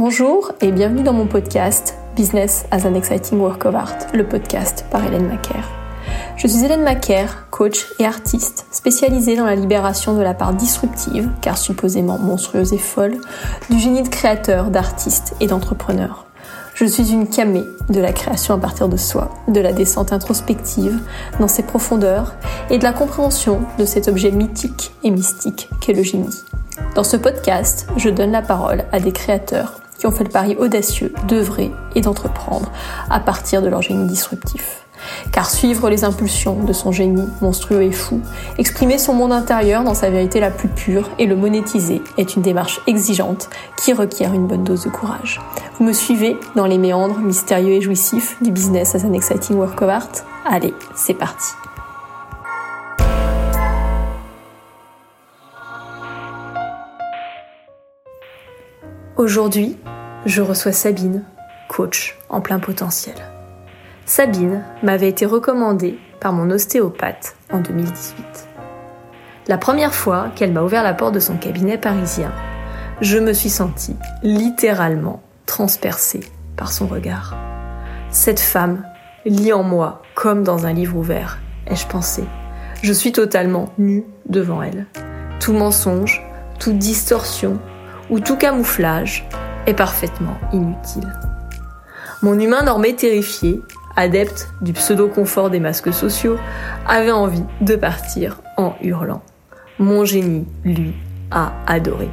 Bonjour et bienvenue dans mon podcast Business as an Exciting Work of Art, le podcast par Hélène Macaire. Je suis Hélène Macaire, coach et artiste spécialisée dans la libération de la part disruptive, car supposément monstrueuse et folle, du génie de créateur, d'artiste et d'entrepreneur. Je suis une camée de la création à partir de soi, de la descente introspective dans ses profondeurs et de la compréhension de cet objet mythique et mystique qu'est le génie. Dans ce podcast, je donne la parole à des créateurs qui ont fait le pari audacieux d'œuvrer et d'entreprendre à partir de leur génie disruptif. Car suivre les impulsions de son génie monstrueux et fou, exprimer son monde intérieur dans sa vérité la plus pure et le monétiser est une démarche exigeante qui requiert une bonne dose de courage. Vous me suivez dans les méandres mystérieux et jouissifs du business as an exciting work of art? Allez, c'est parti. Aujourd'hui, je reçois Sabine, coach en plein potentiel. Sabine m'avait été recommandée par mon ostéopathe en 2018. La première fois qu'elle m'a ouvert la porte de son cabinet parisien, je me suis sentie littéralement transpercée par son regard. Cette femme lit en moi comme dans un livre ouvert, ai-je pensé. Je suis totalement nue devant elle. Tout mensonge, toute distorsion ou tout camouflage est parfaitement inutile. Mon humain normé terrifié, adepte du pseudo-confort des masques sociaux, avait envie de partir en hurlant. Mon génie, lui, a adoré.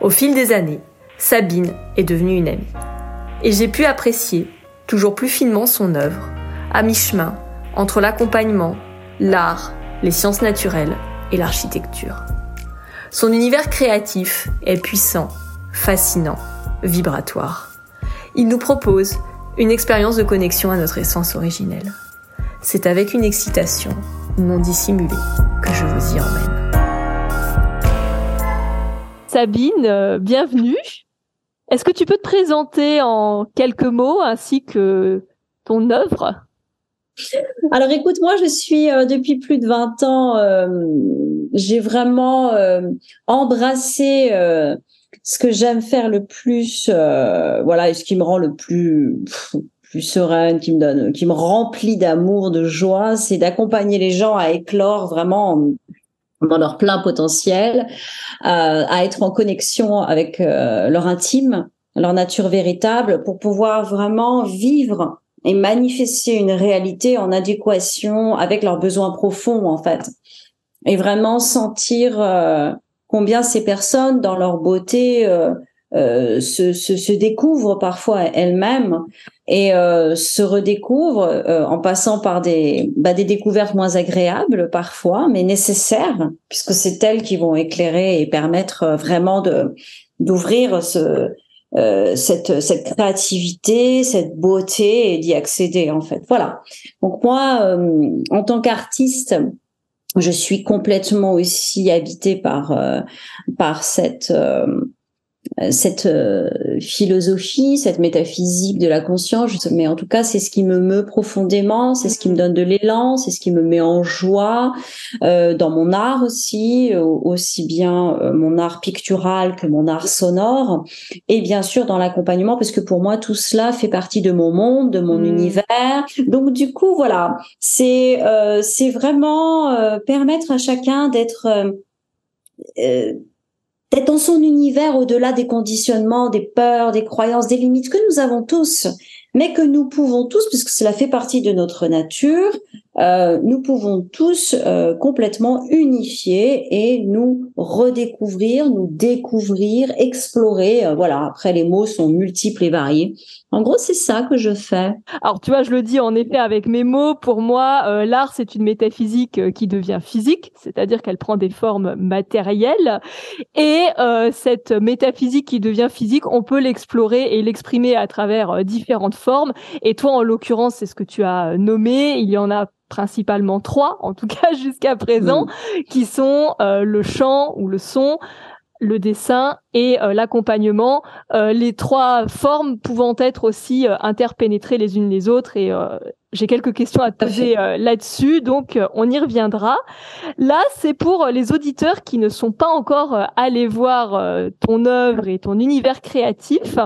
Au fil des années, Sabine est devenue une amie. Et j'ai pu apprécier toujours plus finement son œuvre, à mi-chemin entre l'accompagnement, l'art, les sciences naturelles et l'architecture. Son univers créatif est puissant, fascinant, vibratoire. Il nous propose une expérience de connexion à notre essence originelle. C'est avec une excitation non dissimulée que je vous y emmène. Sabine, euh, bienvenue. Est-ce que tu peux te présenter en quelques mots ainsi que ton œuvre? Alors écoute, moi je suis euh, depuis plus de 20 ans, euh, j'ai vraiment euh, embrassé ce que j'aime faire le plus, voilà, et ce qui me rend le plus plus sereine, qui me donne, qui me remplit d'amour, de joie, c'est d'accompagner les gens à éclore vraiment dans leur plein potentiel, à être en connexion avec leur intime, leur nature véritable, pour pouvoir vraiment vivre et manifester une réalité en adéquation avec leurs besoins profonds en fait. Et vraiment sentir euh, combien ces personnes dans leur beauté euh, euh, se, se, se, découvrent parfois elles-mêmes et se redécouvrent en passant par des, bah, des découvertes moins agréables parfois, mais nécessaires, puisque c'est elles qui vont éclairer et permettre vraiment de d'ouvrir ce, euh, cette, cette créativité, cette beauté et d'y accéder en fait. Voilà. Donc moi, euh, en tant qu'artiste, je suis complètement aussi habitée par euh, par cette euh, cette euh, philosophie, cette métaphysique de la conscience, mais en tout cas, c'est ce qui me meut profondément, c'est ce qui me donne de l'élan, c'est ce qui me met en joie euh, dans mon art aussi, aussi bien mon art pictural que mon art sonore, et bien sûr dans l'accompagnement, parce que pour moi, tout cela fait partie de mon monde, de mon mmh. univers. Donc du coup, voilà, c'est c'est vraiment permettre à chacun d'être d'être dans son univers au-delà des conditionnements, des peurs, des croyances, des limites que nous avons tous, mais que nous pouvons tous, puisque cela fait partie de notre nature, euh, nous pouvons tous euh, complètement unifier et nous redécouvrir, nous découvrir, explorer. Euh, voilà, après les mots sont multiples et variés. En gros, c'est ça que je fais. Alors, tu vois, je le dis en effet avec mes mots. Pour moi, l'art, c'est une métaphysique qui devient physique, c'est-à-dire qu'elle prend des formes matérielles. Et cette métaphysique qui devient physique, on peut l'explorer et l'exprimer à travers différentes formes. Et toi, en l'occurrence, c'est ce que tu as nommé. Il y en a principalement trois, en tout cas jusqu'à présent, mm. qui sont euh, le chant ou le son, le dessin et euh, l'accompagnement, euh, les trois formes pouvant être aussi interpénétrées les unes les autres et j'ai quelques questions à te poser euh, là-dessus, donc euh, on y reviendra. Là, c'est pour les auditeurs qui ne sont pas encore euh, allés voir ton œuvre et ton univers créatif.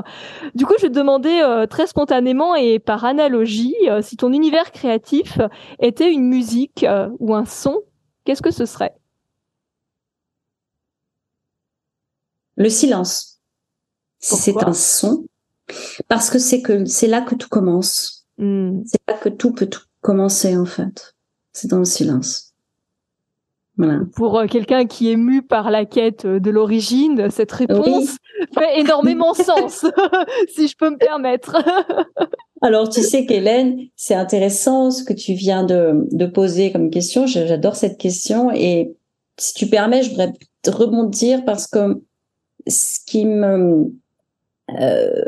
Du coup, je vais te demander très spontanément et par analogie, si ton univers créatif était une musique ou un son, qu'est-ce que ce serait? Le silence. C'est un son parce que c'est que c'est là que tout commence. Hmm. C'est là que tout peut tout commencer en fait. C'est dans le silence. Voilà. Pour euh, quelqu'un qui est mu par la quête euh, de l'origine, cette réponse fait énormément sens, si je peux me permettre. Alors, tu sais qu'Hélène, c'est intéressant ce que tu viens de, de poser comme question. J'adore cette question. Et si tu permets, je voudrais rebondir parce que ce qui me, euh,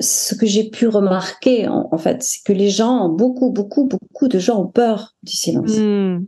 ce que j'ai pu remarquer, en, fait, c'est que les gens, beaucoup, beaucoup, beaucoup de gens ont peur du silence. Hmm.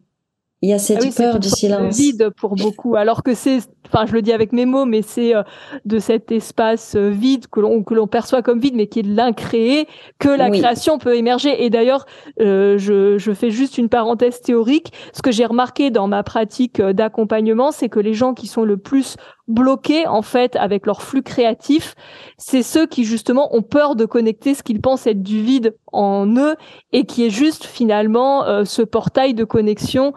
Il y a cette ah peur du silence. vide pour beaucoup, alors que c'est, enfin, je le dis avec mes mots, mais c'est euh, de cet espace euh, vide que l'on que l'on perçoit comme vide, mais qui est l'incréé, que la création peut émerger. Et d'ailleurs, euh, je, je fais juste une parenthèse théorique. Ce que j'ai remarqué dans ma pratique d'accompagnement, c'est que les gens qui sont le plus bloqués en fait avec leur flux créatif, c'est ceux qui justement ont peur de connecter ce qu'ils pensent être du vide en eux et qui est juste finalement ce portail de connexion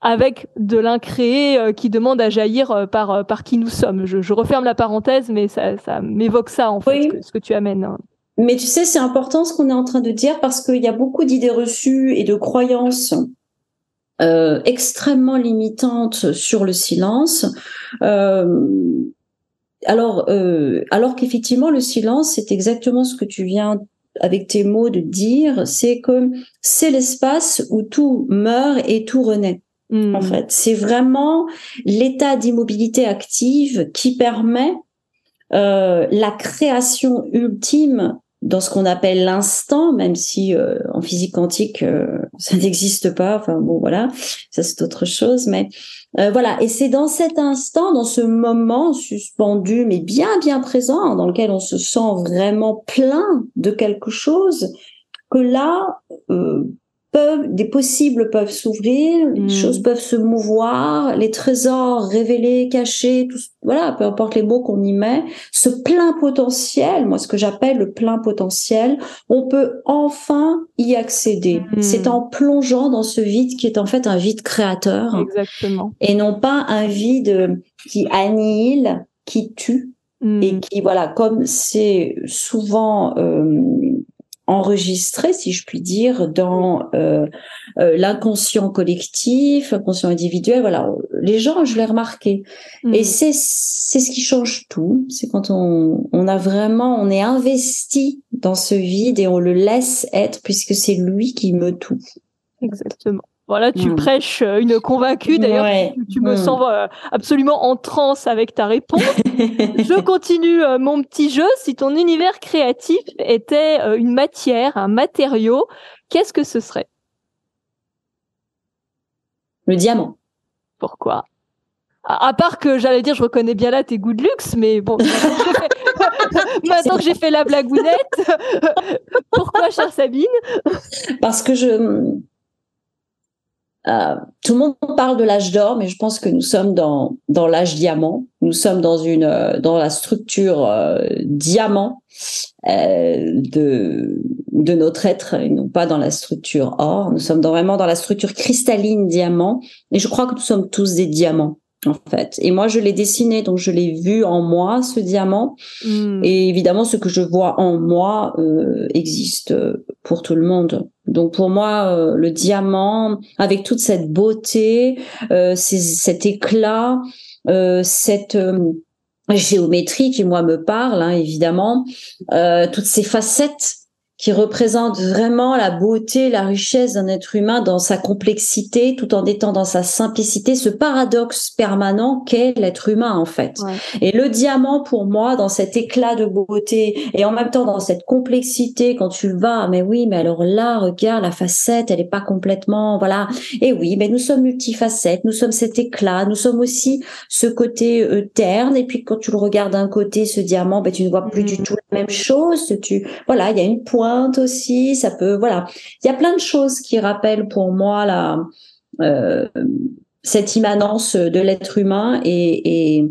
avec de l'incréé euh, qui demande à jaillir euh, par, euh, par qui nous sommes. Je, referme la parenthèse, mais ça, ça m'évoque ça, en fait, ce, que, tu amènes. Hein. Mais tu sais, c'est important ce qu'on est en train de dire parce qu'il y a beaucoup d'idées reçues et de croyances euh, extrêmement limitantes sur le silence. Euh, alors, euh, alors qu'effectivement, le silence, c'est exactement ce que tu viens avec tes mots de dire, c'est que c'est l'espace où tout meurt et tout renaît. En hmm. fait, c'est vraiment l'état d'immobilité active qui permet euh, la création ultime dans ce qu'on appelle l'instant, même si euh, en physique quantique euh, ça n'existe pas. Enfin bon, voilà, ça c'est autre chose. Mais euh, voilà, et c'est dans cet instant, dans ce moment suspendu, mais bien bien présent, dans lequel on se sent vraiment plein de quelque chose, que là, des possibles peuvent s'ouvrir, les hmm. choses peuvent se mouvoir, les trésors révélés, cachés, tout, voilà, peu importe les mots qu'on y met, ce plein potentiel, moi ce que j'appelle le plein potentiel, on peut enfin y accéder. Hmm. C'est en plongeant dans ce vide qui est en fait un vide créateur. Exactement. Et non pas un vide qui annihile, qui tue. Hmm. Et qui, voilà, comme c'est souvent euh, enregistré, si je puis dire, dans euh, euh, l'inconscient collectif, l'inconscient individuel. Voilà, les gens, je l'ai remarqué. Et mm. c'est c'est ce qui change tout. C'est quand on on a vraiment, on est investi dans ce vide et on le laisse être puisque c'est lui qui me tout. Exactement. Voilà, tu mm. prêches euh, une convaincue. D'ailleurs, tu, me mm. sens euh, absolument en transe avec ta réponse. Je continue euh, mon petit jeu. Si ton univers créatif était une matière, un matériau, qu'est-ce que ce serait? Le diamant. Pourquoi? À, part que j'allais dire, je reconnais bien là tes goûts de luxe, mais bon, maintenant que j'ai fait la blagounette, pourquoi, chère Sabine? Parce que je, euh, tout le monde parle de l'âge d'or, mais je pense que nous sommes dans dans l'âge diamant. Nous sommes dans une euh, dans la structure euh, diamant de de notre être, et non pas dans la structure or. Nous sommes vraiment dans la structure cristalline diamant. Et je crois que nous sommes tous des diamants en fait. Et moi, je l'ai dessiné, donc je l'ai vu en moi, ce diamant. Hmm. Et évidemment, ce que je vois en moi euh, existe pour tout le monde. Donc pour moi, euh, le diamant, avec toute cette beauté, euh, cet éclat, euh, cette géométrie qui moi me parle, hein, évidemment, toutes ces facettes qui représente vraiment la beauté, la richesse d'un être humain dans sa complexité, tout en étant dans sa simplicité, ce paradoxe permanent qu'est l'être humain en fait. Et le diamant pour moi, dans cet éclat de beauté et en même temps dans cette complexité, quand tu vas, mais oui, mais alors là, regarde la facette, elle est pas complètement, voilà. Et oui, mais nous sommes multifacettes, nous sommes cet éclat, nous sommes aussi ce côté euh, terne. Et puis quand tu le regardes d'un côté, ce diamant, ben tu ne vois plus du mm. tout la même chose. Tu, voilà, il y a une pointe pointe aussi. Ça peut, voilà. Il y a plein de choses qui rappellent pour moi la, euh, cette immanence de l'être humain et, et,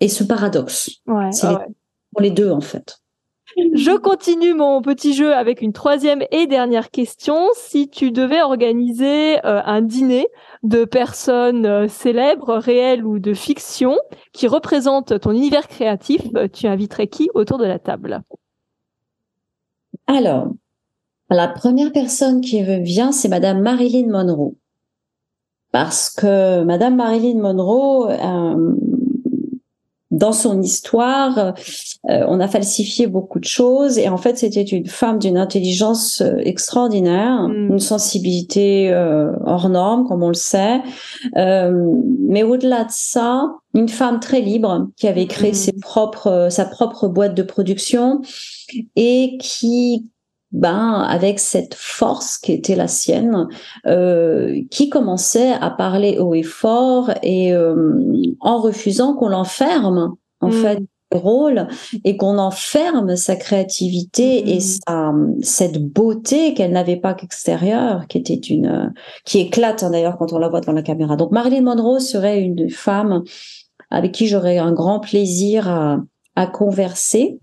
et, ce paradoxe. Ouais, C'est ouais. pour les deux, en fait. Je continue mon petit jeu avec une troisième et dernière question. Si tu devais organiser euh, un dîner de personnes euh, célèbres, réelles ou de fiction, qui représentent ton univers créatif, tu inviterais qui autour de la table? Alors, la première personne qui me vient, c'est Madame Marilyn Monroe. Parce que Madame Marilyn Monroe, euh, dans son histoire, euh, on a falsifié beaucoup de choses et en fait, c'était une femme d'une intelligence euh, extraordinaire, Mm. une sensibilité euh, hors norme, comme on le sait. Euh, mais au-delà de ça, une femme très libre qui avait créé Mm. ses propres, sa propre boîte de production et qui ben, avec cette force qui était la sienne, euh, qui commençait à parler haut et fort et euh, en refusant qu'on l'enferme, en Mm. fait, le rôle et qu'on enferme sa créativité Mhm. et sa, cette beauté qu'elle n'avait pas qu'extérieure, qui était une, qui éclate hein, d'ailleurs quand on la voit devant la caméra. Donc Marilyn Monroe serait une femme avec qui j'aurais un grand plaisir à, à converser.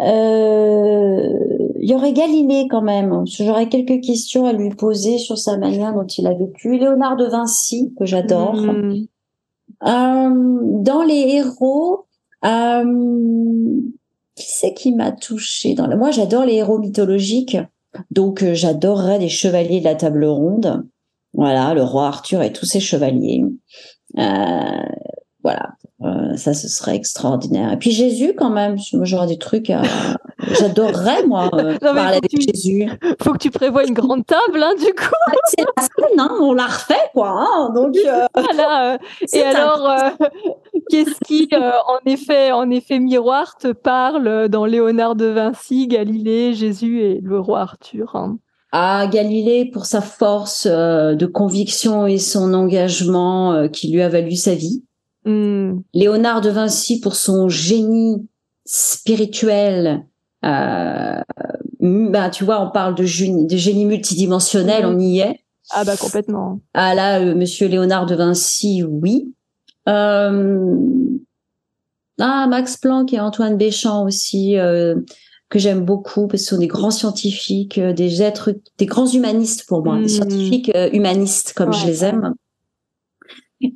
Euh, il y aurait Galilée quand même. J'aurais quelques questions à lui poser sur sa manière dont il a vécu. Léonard de Vinci, que j'adore. Mm. Euh, dans les héros, euh, qui c'est qui m'a touché dans le... Moi, j'adore les héros mythologiques. Donc, euh, j'adorerais les chevaliers de la table ronde. Voilà, le roi Arthur et tous ses chevaliers. Voilà, ça, ce serait extraordinaire. Et puis Jésus, quand même. J'aurais des trucs à... J'adorerais, moi, euh, Non, parler avec tu- Jésus. Faut que tu prévois une grande table, hein, du coup. C'est la scène, hein, on la refait, quoi. Hein, donc, euh, Voilà, euh, et alors, euh, qu'est-ce qui, euh, en effet, en effet miroir, te parle dans Léonard de Vinci, Galilée, Jésus et le roi Arthur hein? À Galilée pour sa force euh, de conviction et son engagement euh, qui lui a valu sa vie. Hmm. Léonard de Vinci pour son génie spirituel. Euh, bah, tu vois, on parle de, génie- de génie multidimensionnel, Mhm. on y est. Ah bah complètement. Ah là, euh, Monsieur Léonard de Vinci, oui. Euh, ah, Max Planck et Antoine Béchamp aussi, euh, que j'aime beaucoup parce que ce sont des grands scientifiques, euh, des êtres, des grands humanistes pour moi, Mhm. des scientifiques euh, humanistes comme je les aime.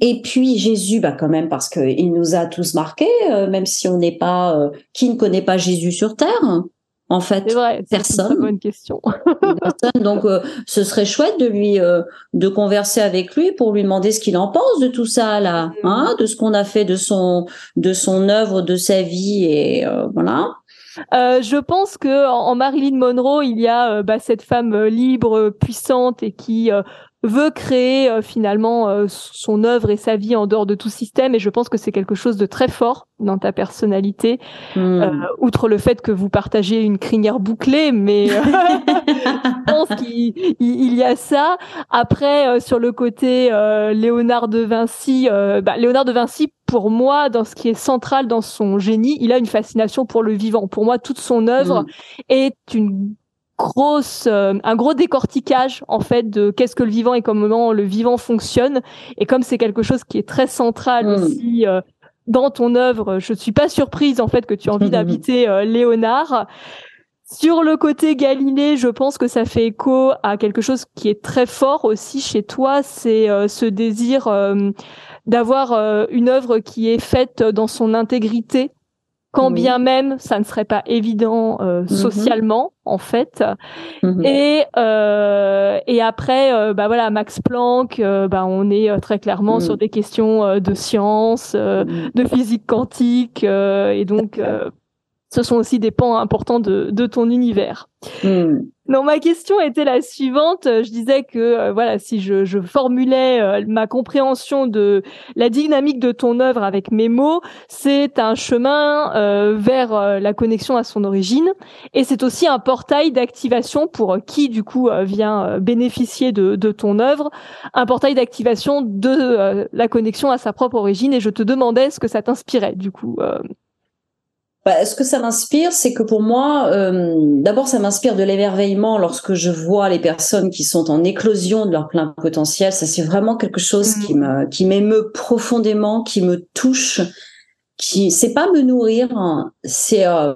Et puis Jésus, bah quand même parce que il nous a tous marqués, euh, même si on n'est pas, euh, qui ne connaît pas Jésus sur terre, en fait. Vrai, c'est une Personne. bonne question. personne. Donc, euh, ce serait chouette de lui, euh, de converser avec lui pour lui demander ce qu'il en pense de tout ça là, Mhm. hein, de ce qu'on a fait de son, de son œuvre, de sa vie et euh, voilà. Euh, je pense que en, Marilyn Monroe, il y a euh, bah, cette femme libre, puissante et qui euh, veut créer euh, finalement euh, son œuvre et sa vie en dehors de tout système. Et je pense que c'est quelque chose de très fort dans ta personnalité, Hmm. euh, outre le fait que vous partagez une crinière bouclée, mais euh, je pense qu'il il- il y a ça. Après, euh, sur le côté euh, Léonard de Vinci, euh, bah, Léonard de Vinci, pour moi, dans ce qui est central dans son génie, il a une fascination pour le vivant. Pour moi, toute son œuvre Hmm. est une grosse, euh, un gros décortiquage en fait de qu'est-ce que le vivant et comment le vivant fonctionne. Et comme c'est quelque chose qui est très central Mm. aussi euh, dans ton œuvre, je suis pas surprise en fait que tu aies envie Mhm. d'inviter euh, Léonard. Sur le côté Galilée, je pense que ça fait écho à quelque chose qui est très fort aussi chez toi, c'est euh, ce désir euh, d'avoir euh, une œuvre qui est faite dans son intégrité, quand bien même ça ne serait pas évident euh, socialement en fait. Mhm. Et euh, et après, euh, bah voilà, Max Planck, euh, bah on est euh, très clairement Mm. sur des questions euh, de science, de physique quantique, euh, et donc euh, ce sont aussi des pans importants de, de ton univers. Non, ma question était la suivante. Je disais que euh, voilà, si je, je formulais euh, ma compréhension de la dynamique de ton œuvre avec mes mots, c'est un chemin euh, vers la connexion à son origine, et c'est aussi un portail d'activation pour qui du coup vient bénéficier de, de ton œuvre, un portail d'activation de la connexion à sa propre origine. Et je te demandais ce que ça t'inspirait du coup. Bah, ce que ça m'inspire, c'est que pour moi, euh, d'abord, ça m'inspire de l'émerveillement lorsque je vois les personnes qui sont en éclosion de leur plein potentiel. Ça, c'est vraiment quelque chose qui Mm. me, qui m'émeut profondément, qui me touche, qui, c'est pas me nourrir, hein, c'est, euh,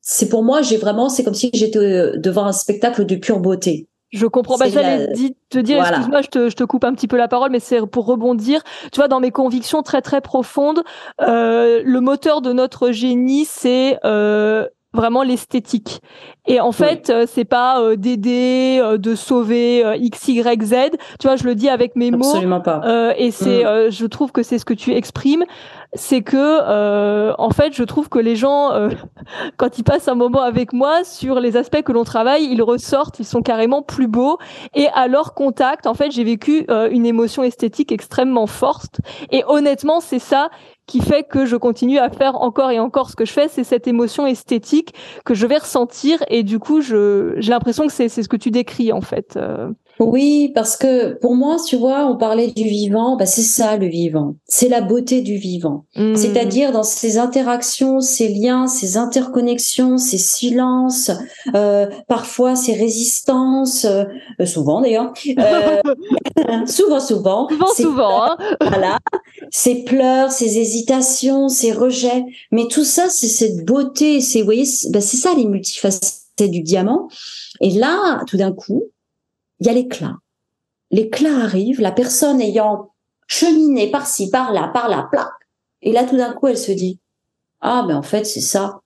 c'est pour moi, j'ai vraiment, c'est comme si j'étais euh, devant un spectacle de pure beauté. Je comprends. Bah, J'allais la- di- te dire, Voilà. excuse-moi, je te, je te coupe un petit peu la parole, mais c'est pour rebondir. Tu vois, dans mes convictions très très profondes, euh, le moteur de notre génie, c'est euh, vraiment l'esthétique. Et en fait, euh, c'est pas euh, d'aider, euh, de sauver euh, X, Y, Z. Tu vois, je le dis avec mes mots. Absolument pas. Euh, et c'est, Mm. euh, je trouve que c'est ce que tu exprimes, c'est que, euh, en fait, je trouve que les gens, euh, quand ils passent un moment avec moi sur les aspects que l'on travaille, ils ressortent, ils sont carrément plus beaux. Et à leur contact, en fait, j'ai vécu euh, une émotion esthétique extrêmement forte. Et honnêtement, c'est ça qui fait que je continue à faire encore et encore ce que je fais, c'est cette émotion esthétique que je vais ressentir. Et du coup, je, j'ai l'impression que c'est, c'est ce que tu décris, en fait. Oui, parce que pour moi, tu vois, on parlait du vivant, bah c'est ça le vivant. C'est la beauté du vivant. mm. C'est-à-dire dans ces interactions, ces liens, ces interconnexions, ces silences, euh, parfois ces résistances, euh, souvent d'ailleurs, euh, souvent, souvent, Souvent, souvent, hein. voilà, ces pleurs, ces hésitations, ces rejets. Mais tout ça, c'est cette beauté. C'est, vous voyez, c'est c'est ça les multifacettes du diamant. Et là, tout d'un coup, il y a l'éclat. L'éclat arrive, la personne ayant cheminé par-ci, par-là, par-là, plac. Et là, tout d'un coup, elle se dit, ah, ben en fait, c'est ça.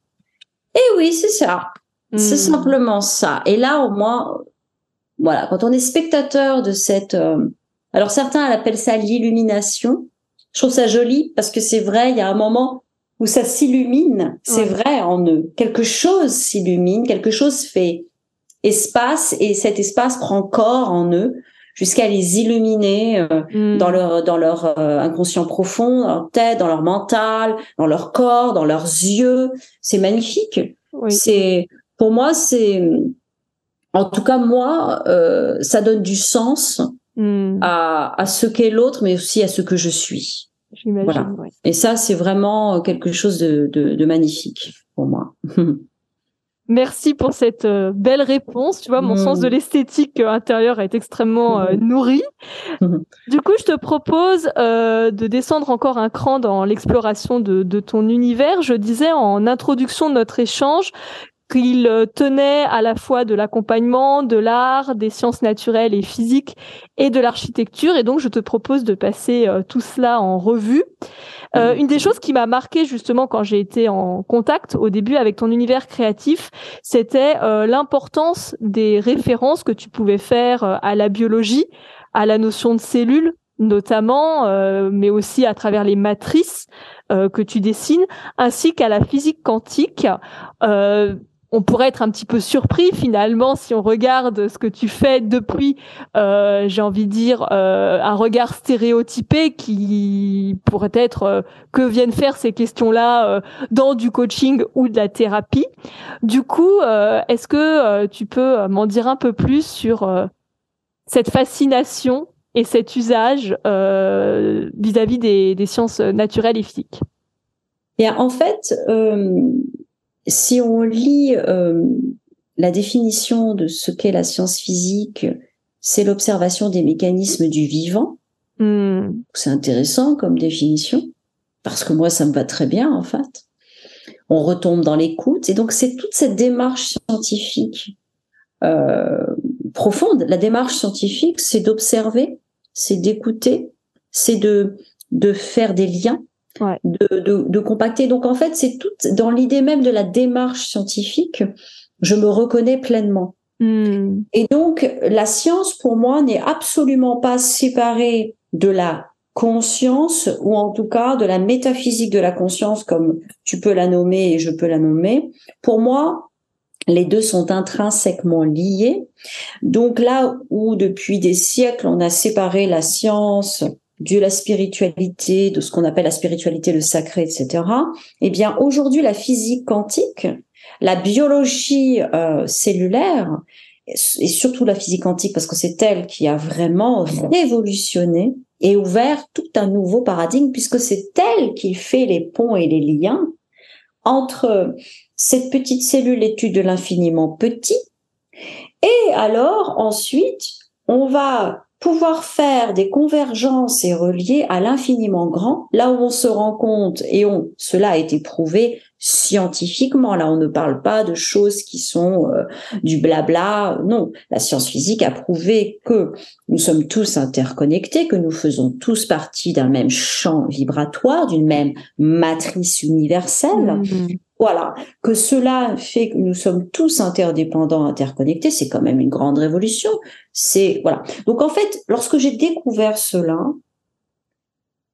Eh oui, c'est ça. C'est Mm. simplement ça. Et là, au moins, voilà, quand on est spectateur de cette, euh, alors certains appellent ça l'illumination. Je trouve ça joli parce que c'est vrai, il y a un moment où ça s'illumine. C'est Ouais. vrai en eux. Quelque chose s'illumine, quelque chose fait espace et cet espace prend corps en eux jusqu'à les illuminer euh, Mm. dans leur dans leur euh, inconscient profond, dans leur tête, dans leur mental, dans leur corps, dans leurs yeux. C'est magnifique. Oui. C'est pour moi, c'est en tout cas moi, euh, ça donne du sens Mm. à, à ce qu'est l'autre, mais aussi à ce que je suis. Voilà. ouais. Et ça, c'est vraiment quelque chose de, de, de magnifique pour moi. Merci pour cette euh, belle réponse. Tu vois, mon Mm. sens de l'esthétique euh, intérieure est extrêmement euh, Mhm. nourri. Mhm. Du coup, je te propose euh, de descendre encore un cran dans l'exploration de, de ton univers. Je disais en introduction de notre échange qu'il euh, tenait à la fois de l'accompagnement, de l'art, des sciences naturelles et physiques et de l'architecture. Et donc, je te propose de passer euh, tout cela en revue. Euh, une des choses qui m'a marqué justement quand j'ai été en contact au début avec ton univers créatif, c'était euh, l'importance des références que tu pouvais faire à la biologie, à la notion de cellules notamment, mais aussi à travers les matrices que tu dessines, ainsi qu'à la physique quantique. Euh, on pourrait être un petit peu surpris finalement si on regarde ce que tu fais depuis, euh, j'ai envie de dire, euh, un regard stéréotypé qui pourrait être euh, que viennent faire ces questions-là dans du coaching ou de la thérapie. Du coup, est-ce que tu peux m'en dire un peu plus sur cette fascination et cet usage vis-à-vis des, des sciences naturelles et physiques? Et en fait, si on lit euh, la définition de ce qu'est la science physique, c'est l'observation des mécanismes du vivant. Hmm. C'est intéressant comme définition, parce que moi, ça me va très bien, en fait. On retombe dans l'écoute, et donc c'est toute cette démarche scientifique euh, profonde. La démarche scientifique, c'est d'observer, c'est d'écouter, c'est de, de faire des liens, Ouais. de, de, de compacter. Donc, en fait, c'est tout dans l'idée même de la démarche scientifique, je me reconnais pleinement. Hmm. Et donc, la science, pour moi, n'est absolument pas séparée de la conscience, ou en tout cas de la métaphysique de la conscience, comme tu peux la nommer et je peux la nommer. Pour moi, les deux sont intrinsèquement liés. Donc là où depuis des siècles, on a séparé la science de la spiritualité, de ce qu'on appelle la spiritualité, le sacré, etc. Eh bien, aujourd'hui, la physique quantique, la biologie euh, cellulaire, et surtout la physique quantique, parce que c'est elle qui a vraiment révolutionné et ouvert tout un nouveau paradigme, puisque c'est elle qui fait les ponts et les liens entre cette petite cellule étude de l'infiniment petit et alors ensuite on va pouvoir faire des convergences et relier à l'infiniment grand, là où on se rend compte, et on, cela a été prouvé scientifiquement, là on ne parle pas de choses qui sont euh, du blabla, non, la science physique a prouvé que nous sommes tous interconnectés, que nous faisons tous partie d'un même champ vibratoire, d'une même matrice universelle, mmh. Voilà, que cela fait que nous sommes tous interdépendants, interconnectés, c'est quand même une grande révolution. C'est voilà. Donc en fait, lorsque j'ai découvert cela,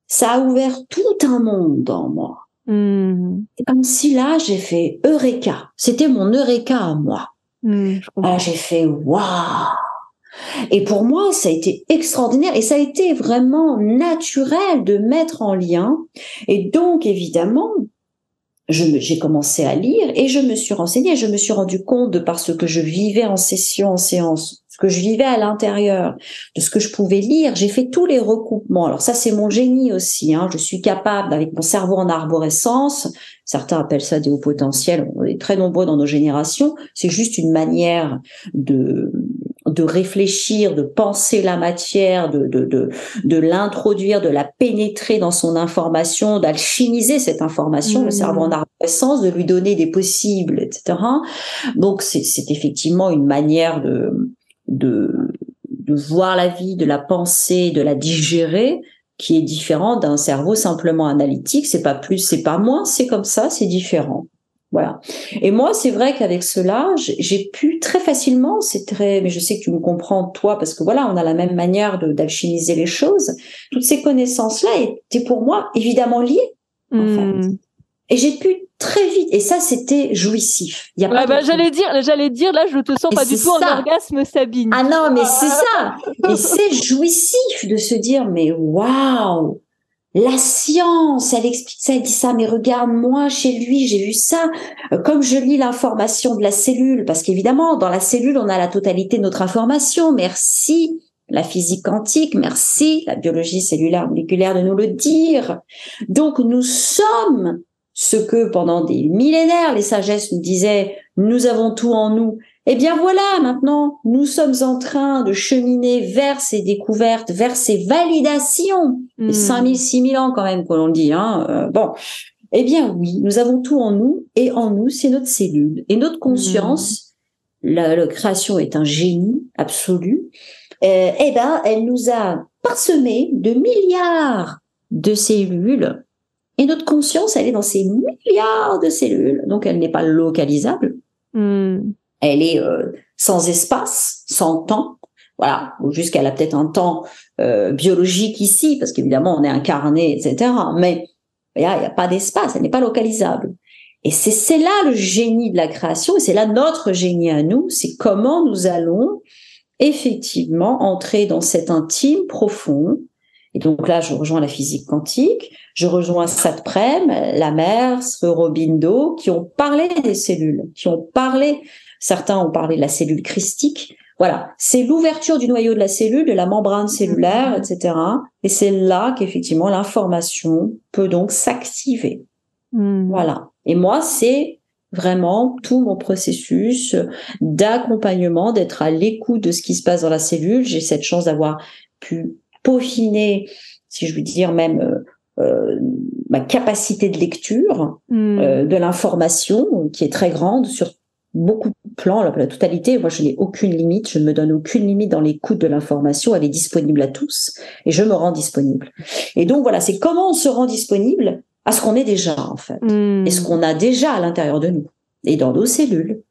ça a ouvert tout un monde en moi. Hmm. comme si là, j'ai fait Eureka. C'était mon Eureka à moi. Hmm, j'ai fait waouh. Et pour moi, ça a été extraordinaire et ça a été vraiment naturel de mettre en lien. Et donc, évidemment, j'ai commencé à lire et je me suis renseignée, je me suis rendu compte de par ce que je vivais en session, en séance, ce que je vivais à l'intérieur, de ce que je pouvais lire, j'ai fait tous les recoupements. Alors ça, c'est mon génie aussi. Hein. Je suis capable, avec mon cerveau en arborescence, certains appellent ça des hauts potentiels, on est très nombreux dans nos générations, c'est juste une manière de de réfléchir, de penser la matière, de, de, de, de l'introduire, de la pénétrer dans son information, d'alchimiser cette information, le cerveau en arborescence, de lui donner des possibles, etc. Donc c'est effectivement une manière de, de, de voir la vie, de la penser, de la digérer, qui est différente d'un cerveau simplement analytique. C'est pas plus, c'est pas moins, c'est comme ça, c'est différent. Voilà. Et moi, c'est vrai qu'avec cela, j'ai pu très facilement, c'est très, mais je sais que tu me comprends toi, parce que voilà, on a la même manière d'alchimiser les choses. Toutes ces connaissances-là étaient pour moi évidemment liées, en hmm. fait. Et j'ai pu très vite, et ça, c'était jouissif. Il y a pas bah, j'allais dire, j'allais dire, là, je te sens pas du tout en orgasme, Sabine. Ah non, mais c'est ça. Et c'est jouissif de se dire, mais waouh, la science, elle explique ça, elle dit ça, mais regarde, moi, chez lui, j'ai vu ça. Euh, comme je lis l'information de la cellule, parce qu'évidemment, dans la cellule, on a la totalité de notre information. Merci la physique quantique, merci la biologie cellulaire moléculaire de nous le dire. Donc, nous sommes ce que pendant des millénaires, les sagesses nous disaient, nous avons tout en nous. Eh bien voilà, maintenant, nous sommes en train de cheminer vers ces découvertes, vers ces validations. Mmh. 5000, 6000 ans quand même, qu'on l'on dit. Hein. Euh, bon, eh bien oui, nous avons tout en nous, et en nous, c'est notre cellule. Et notre conscience, hmm. la, création est un génie absolu, euh, eh ben, elle nous a parsemé de milliards de cellules, et notre conscience, elle est dans ces milliards de cellules, donc elle n'est pas localisable. Hmm elle est euh, sans espace, sans temps. Voilà, jusqu'elle a peut-être un temps euh, biologique ici, parce qu'évidemment on est incarné, etc. Mais il n'y a, pas d'espace, elle n'est pas localisable. Et c'est là le génie de la création, et c'est là notre génie à nous, c'est comment nous allons effectivement entrer dans cet intime profond. Et donc là, je rejoins la physique quantique, je rejoins Satprem, la mère, Aurobindo, qui ont parlé des cellules, qui ont parlé Certains ont parlé de la cellule christique. Voilà, c'est l'ouverture du noyau de la cellule, de la membrane cellulaire, etc. Et c'est là qu'effectivement l'information peut donc s'activer. Hmm. Voilà. Et moi, c'est vraiment tout mon processus d'accompagnement, d'être à l'écoute de ce qui se passe dans la cellule. J'ai cette chance d'avoir pu peaufiner, si je veux dire même euh, euh, ma capacité de lecture hmm. euh, de l'information qui est très grande sur beaucoup de plans, la, totalité. Moi, je n'ai aucune limite, je ne me donne aucune limite dans l'écoute de l'information. Elle est disponible à tous et je me rends disponible. Et donc voilà, c'est comment on se rend disponible à ce qu'on est déjà en fait, hmm. et ce qu'on a déjà à l'intérieur de nous et dans nos cellules.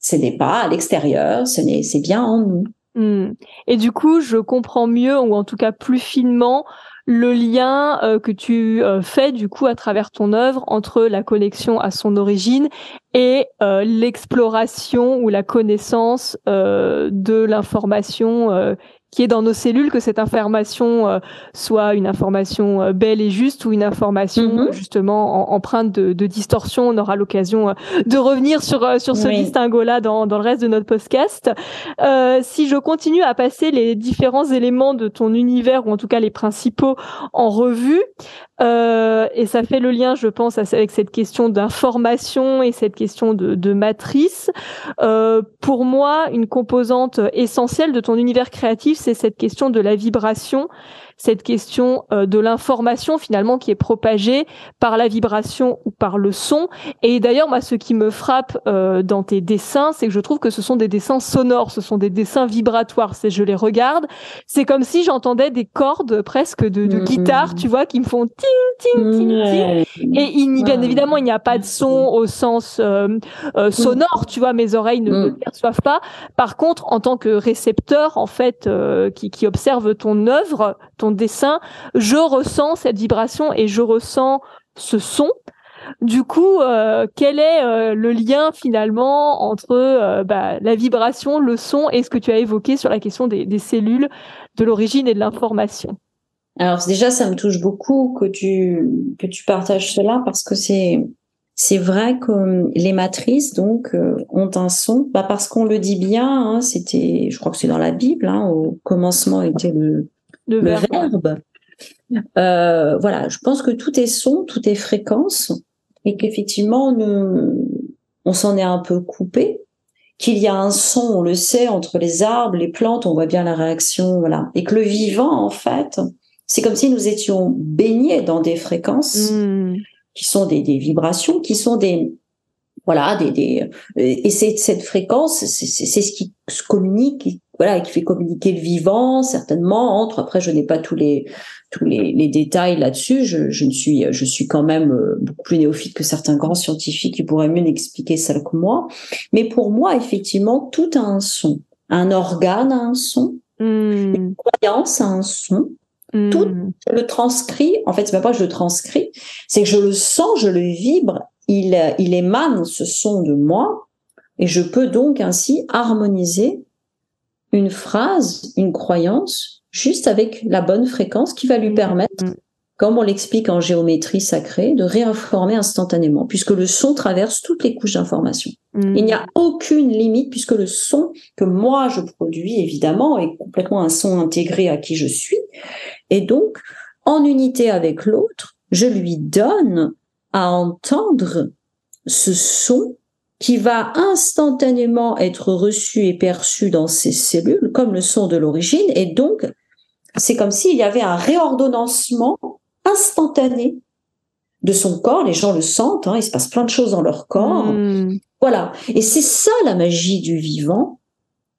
Ce n'est pas à l'extérieur, ce n'est, c'est bien en nous. Hmm. Et du coup, je comprends mieux, ou en tout cas plus finement, le lien euh, que tu euh, fais du coup à travers ton œuvre entre la connexion à son origine et euh, l'exploration ou la connaissance de l'information qui est dans nos cellules, que cette information euh, soit une information euh, belle et juste ou une information mhm. justement empreinte de, de, distorsion. On aura l'occasion euh, de revenir sur sur ce distinguo-là dans, dans le reste de notre podcast. si je continue à passer les différents éléments de ton univers ou en tout cas les principaux en revue, Euh, et ça fait le lien, je pense, avec cette question d'information et cette question de, matrice. Euh, pour moi, une composante essentielle de ton univers créatif, c'est cette question de la vibration cette question euh, de l'information finalement qui est propagée par la vibration ou par le son. Et d'ailleurs, moi, ce qui me frappe euh, dans tes dessins, c'est que je trouve que ce sont des dessins sonores, ce sont des dessins vibratoires. C'est je les regarde, c'est comme si j'entendais des cordes presque de, de guitare, tu vois, qui me font ting ting ting ting. Et il, bien évidemment, il n'y a pas de son au sens euh, sonore, tu vois, mes oreilles ne, le perçoivent pas. Par contre, en tant que récepteur, en fait, qui, qui observe ton œuvre, ton dessin, je ressens cette vibration et je ressens ce son. Du coup, euh, quel est euh, le lien finalement entre euh, bah, la vibration, le son et ce que tu as évoqué sur la question des, cellules, de l'origine et de l'information? Alors déjà, ça me touche beaucoup que tu que tu partages cela parce que c'est c'est vrai que les matrices donc ont un son, bah parce qu'on le dit bien. Hein, c'était, je crois que c'est dans la Bible. Hein, au commencement était le le, verbe. Euh, voilà, je pense que tout est son, tout est fréquence, et qu'effectivement, on s'en est un peu coupé. Qu'il y a un son, on le sait, entre les arbres, les plantes, on voit bien la réaction, voilà. Et que le vivant, en fait, c'est comme si nous étions baignés dans des fréquences hmm. qui sont des, des, vibrations, qui sont des, voilà, des, des et c'est cette fréquence, c'est ce qui se communique, voilà, qui fait communiquer le vivant certainement entre. Après, je n'ai pas tous les tous les, les détails là-dessus. Je, je ne suis je suis quand même euh, beaucoup plus néophyte que certains grands scientifiques qui pourraient mieux expliquer ça que moi. Mais pour moi, effectivement, tout a un son. Un organe a un son. Hmm. Une croyance a un son. Hmm. Tout, je le transcris. En fait, c'est pas pas que je le transcris, c'est que je le sens, je le vibre. Il, il émane ce son de moi, et je peux donc ainsi harmoniser une phrase, une croyance, juste avec la bonne fréquence qui va lui mm. permettre, mm. comme on l'explique en géométrie sacrée, de réinformer instantanément, puisque le son traverse toutes les couches d'information. Mm. Il n'y a aucune limite, puisque le son que moi je produis, évidemment, est complètement un son intégré à qui je suis, et donc, en unité avec l'autre, je lui donne à entendre ce son qui va instantanément être reçu et perçu dans ces cellules comme le son de l'origine. Et donc, c'est comme s'il y avait un réordonnancement instantané de son corps. Les gens le sentent, hein, il se passe plein de choses dans leur corps. Hmm. Voilà. Et c'est ça la magie du vivant.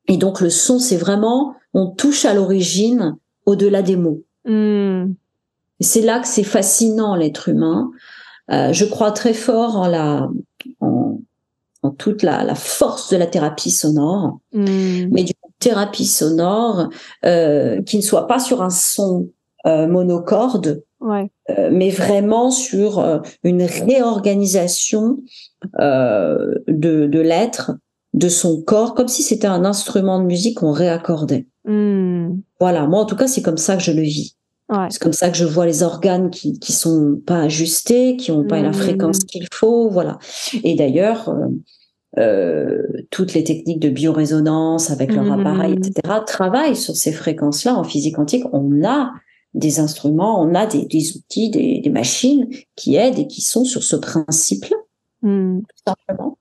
Et donc le son, c'est vraiment, on touche à l'origine au-delà des mots. Hmm. C'est là que c'est fascinant l'être humain. Euh, je crois très fort en la, en, en toute la, la, force de la thérapie sonore, hmm. mais d'une thérapie sonore euh, qui ne soit pas sur un son euh, monocorde, ouais. euh, mais vraiment sur euh, une réorganisation euh, de, de l'être, de son corps, comme si c'était un instrument de musique qu'on réaccordait. Hmm. Voilà, moi en tout cas c'est comme ça que je le vis. Ouais. C'est comme ça que je vois les organes qui qui sont pas ajustés, qui ont pas la mmh. fréquence qu'il faut, voilà. Et d'ailleurs, euh, euh, toutes les techniques de biorésonance avec leur mmh. appareil, etc., travaillent sur ces fréquences-là en physique quantique. On a des instruments, on a des, des outils, des, des, machines qui aident et qui sont sur ce principe-là, mmh. tout simplement.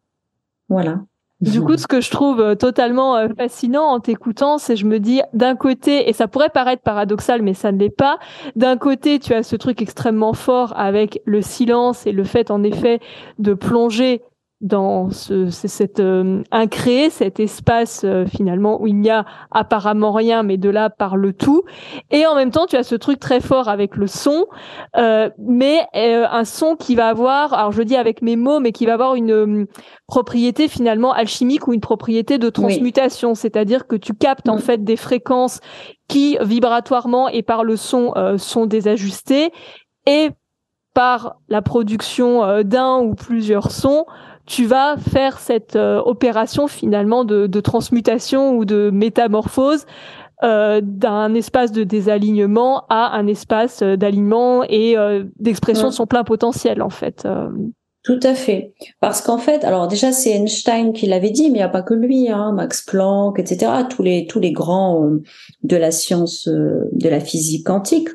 Voilà. Du coup, ce que je trouve euh, totalement euh, fascinant en t'écoutant, c'est je me dis d'un côté, et ça pourrait paraître paradoxal, mais ça ne l'est pas, d'un côté, tu as ce truc extrêmement fort avec le silence et le fait en effet de plonger dans ce, cet euh, incréé, cet espace euh, finalement où il n'y a apparemment rien, mais de là par le tout. Et en même temps, tu as ce truc très fort avec le son, euh, mais euh, un son qui va avoir, alors je dis avec mes mots, mais qui va avoir une propriété finalement alchimique ou une propriété de transmutation, c'est-à-dire que tu captes en mm. fait des fréquences qui vibratoirement et par le son sont désajustées et par la production d'un ou plusieurs sons, tu vas faire cette euh, opération finalement de, de, transmutation ou de métamorphose euh, d'un espace de désalignement à un espace euh, d'alignement et euh, d'expression de son plein potentiel en fait. Tout à fait. Parce qu'en fait, alors déjà c'est Einstein qui l'avait dit, mais il n'y a pas que lui, hein, Max Planck, etc. Tous les tous les grands euh, de la science euh, de la physique quantique,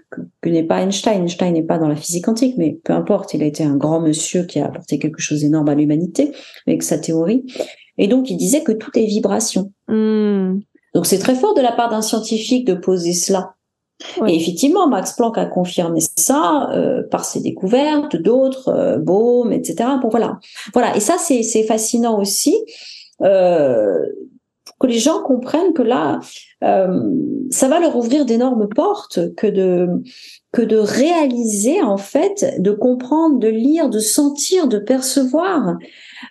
que, n'est pas Einstein. Einstein n'est pas dans la physique quantique, mais peu importe, il a été un grand monsieur qui a apporté quelque chose d'énorme à l'humanité avec sa théorie. Et donc il disait que tout est vibration. Hmm. Donc c'est très fort de la part d'un scientifique de poser cela. Et effectivement, Max Planck a confirmé ça euh, par ses découvertes, d'autres, euh, Bohm, etc. Bon, voilà, voilà. Et ça, c'est fascinant aussi euh, que les gens comprennent que là, euh, ça va leur ouvrir d'énormes portes que de que de réaliser en fait, de comprendre, de lire, de sentir, de percevoir.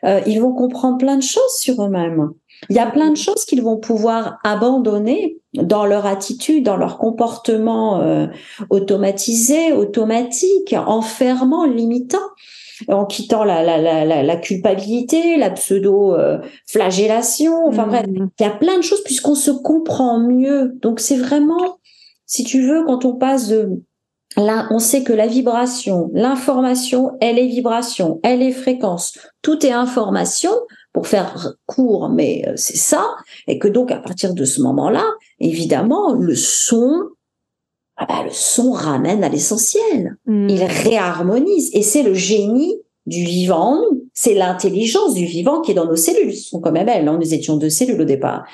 Euh, ils vont comprendre plein de choses sur eux-mêmes. Il y a plein de choses qu'ils vont pouvoir abandonner dans leur attitude, dans leur comportement euh, automatisé, automatique, enfermant, limitant, en quittant la, la, la, la culpabilité, la pseudo-flagellation. enfin bref, mmh. il y a plein de choses puisqu'on se comprend mieux. Donc c'est vraiment, si tu veux, quand on passe de Là, on sait que la vibration, l'information, elle est vibration, elle est fréquence, tout est information pour faire court, mais euh, c'est ça, et que donc à partir de ce moment-là, évidemment, le son, ah bah, le son ramène à l'essentiel, hmm. il réharmonise, et c'est le génie du vivant en nous, c'est l'intelligence du vivant qui est dans nos cellules, ce sont quand même elles, hein. nous étions deux cellules au départ.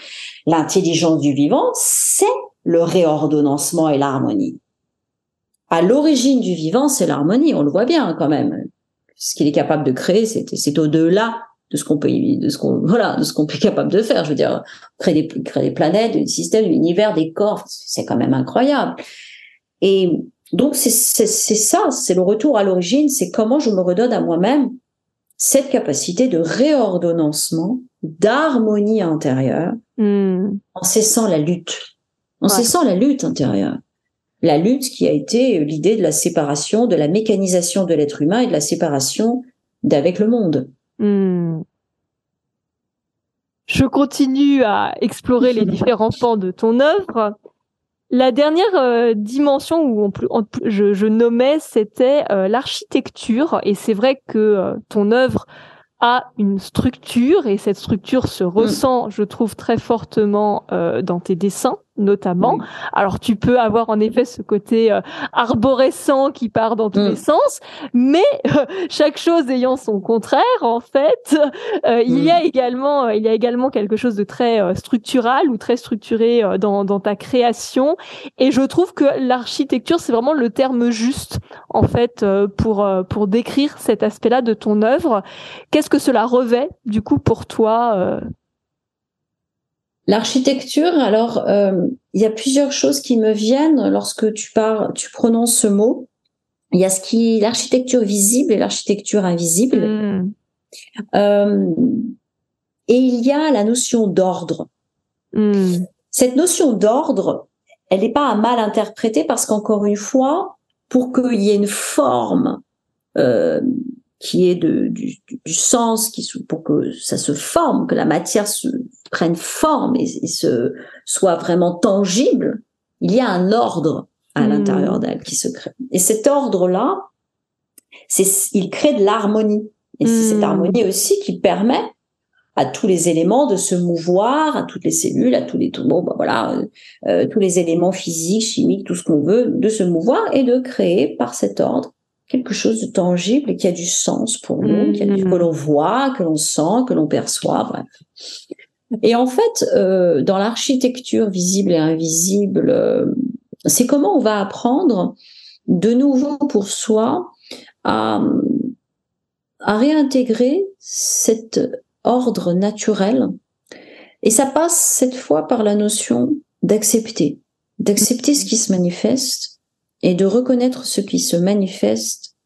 L'intelligence du vivant, c'est le réordonnancement et l'harmonie. À l'origine du vivant, c'est l'harmonie, on le voit bien quand même. Ce qu'il est capable de créer, c'est au-delà de ce qu'on peut de ce qu'on voilà de ce qu'on est capable de faire je veux dire créer des créer des planètes des systèmes l'univers des corps c'est quand même incroyable et donc c'est ça c'est le retour à l'origine c'est comment je me redonne à moi-même cette capacité de réordonnancement d'harmonie intérieure hmm. en cessant la lutte en cessant la lutte intérieure la lutte qui a été l'idée de la séparation de la mécanisation de l'être humain et de la séparation d'avec le monde Hmm. Je continue à explorer les différents pans de ton œuvre. La dernière euh, dimension où on, je, nommais, c'était euh, l'architecture. Et c'est vrai que euh, ton œuvre a une structure et cette structure se hmm. ressent, je trouve, très fortement dans tes dessins notamment. Alors tu peux avoir en effet ce côté euh, arborescent qui part dans tous mm. les sens, mais euh, chaque chose ayant son contraire en fait, euh, il y a mm. également il y a également quelque chose de très structural ou très structuré dans, dans ta création et je trouve que l'architecture c'est vraiment le terme juste en fait pour pour décrire cet aspect-là de ton œuvre. Qu'est-ce que cela revêt du coup pour toi L'architecture, alors, euh, il y a plusieurs choses qui me viennent lorsque tu parles, tu prononces ce mot. Il y a ce qui, l'architecture visible et l'architecture invisible. Hmm. Euh, et il y a la notion d'ordre. Hmm. Cette notion d'ordre, elle n'est pas à mal interpréter parce qu'encore une fois, pour qu'il y ait une forme euh, qui est de, du, du, sens, qui, pour que ça se forme, que la matière se, prenne forme et, se, soit vraiment tangible, il y a un ordre à hmm. l'intérieur d'elle qui se crée. Et cet ordre-là, c'est, il crée de l'harmonie. Et c'est cette hmm. harmonie aussi qui permet à tous les éléments de se mouvoir, à toutes les cellules, à tous les bon, bah voilà, euh, tous les éléments physiques, chimiques, tout ce qu'on veut, de se mouvoir et de créer par cet ordre quelque chose de tangible et qui a du sens pour nous, qui a du, que l'on voit, que l'on sent, que l'on perçoit, bref. Et en fait, euh, dans l'architecture visible et invisible, euh, c'est comment on va apprendre de nouveau pour soi à, à réintégrer cet ordre naturel. Et ça passe cette fois par la notion d'accepter, d'accepter ce qui se manifeste et de reconnaître ce qui se manifeste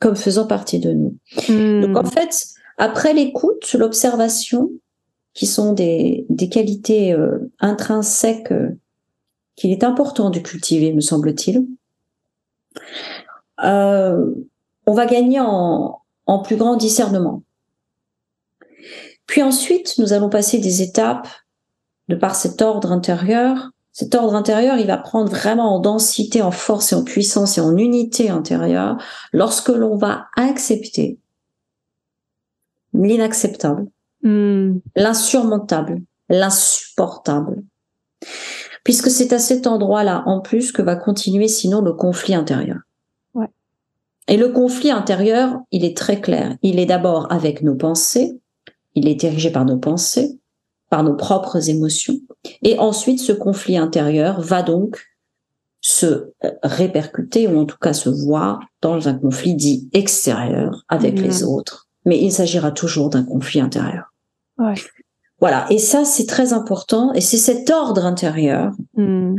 comme faisant partie de nous. Hmm. Donc en fait, après l'écoute, l'observation, qui sont des, des qualités euh, intrinsèques euh, qu'il est important de cultiver, me semble-t-il, euh, on va gagner en, en plus grand discernement. Puis ensuite, nous allons passer des étapes de par cet ordre intérieur cet ordre intérieur, il va prendre vraiment en densité, en force et en puissance et en unité intérieure lorsque l'on va accepter l'inacceptable, Hmm. l'insurmontable, l'insupportable. Puisque c'est à cet endroit-là, en plus, que va continuer sinon le conflit intérieur. Ouais. Et le conflit intérieur, il est très clair. Il est d'abord avec nos pensées, il est dirigé par nos pensées, par nos propres émotions. Et ensuite, ce conflit intérieur va donc se euh, répercuter, ou en tout cas se voir dans un conflit dit extérieur avec les autres. Mais il s'agira toujours d'un conflit intérieur. Ouais. Voilà. Et ça, c'est très important. Et c'est cet ordre intérieur, Hmm.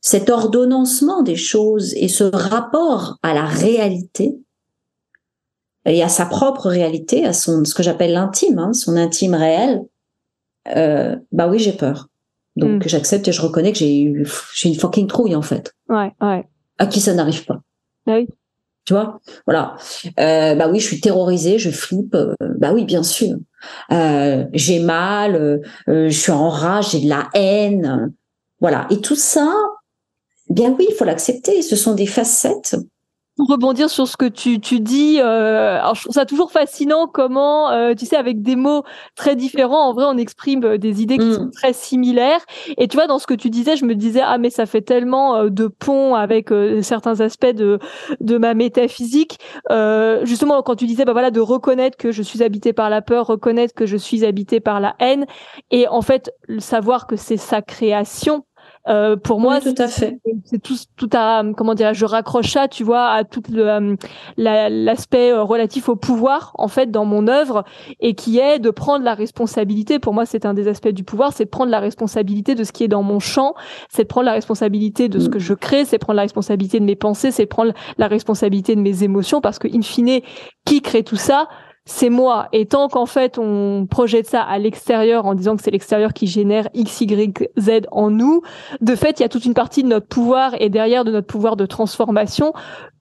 cet ordonnancement des choses et ce rapport à la réalité et à sa propre réalité, à son, ce que j'appelle l'intime, hein, son intime réel. Euh, bah oui, j'ai peur. Donc, Mm. j'accepte et je reconnais que j'ai eu, j'ai une fucking trouille, en fait. Ouais, ouais. À qui ça n'arrive pas. Ah oui. Tu vois? Voilà. Euh, bah oui, je suis terrorisée, je flippe. euh, bah oui, bien sûr. Euh, j'ai mal, euh, je suis en rage, j'ai de la haine. voilà. Et tout ça, bien oui, il faut l'accepter. Ce sont des facettes. Pour rebondir sur ce que tu, tu dis, euh, alors je trouve ça toujours fascinant comment, euh, tu sais, avec des mots très différents, en vrai, on exprime euh, des idées qui Mm. sont très similaires. Et tu vois, dans ce que tu disais, je me disais, ah, mais ça fait tellement euh, de pont avec euh, certains aspects de, de ma métaphysique. Euh, justement, quand tu disais, bah voilà, de reconnaître que je suis habité par la peur, reconnaître que je suis habité par la haine, et en fait, le savoir que c'est sa création. Euh, pour moi, Oui, tout à fait. c'est tout, tout à comment dire, je raccroche ça, tu vois, à tout euh, la- l'aspect euh, relatif au pouvoir en fait dans mon œuvre et qui est de prendre la responsabilité. Pour moi, c'est un des aspects du pouvoir, c'est de prendre la responsabilité de ce qui est dans mon champ, c'est de prendre la responsabilité de ce Mm. que je crée, c'est prendre la responsabilité de mes pensées, c'est prendre la responsabilité de mes émotions parce que in fine, qui crée tout ça c'est moi. Et tant qu'en fait on projette ça à l'extérieur en disant que c'est l'extérieur qui génère X, Y, Z en nous, de fait, il y a toute une partie de notre pouvoir et derrière de notre pouvoir de transformation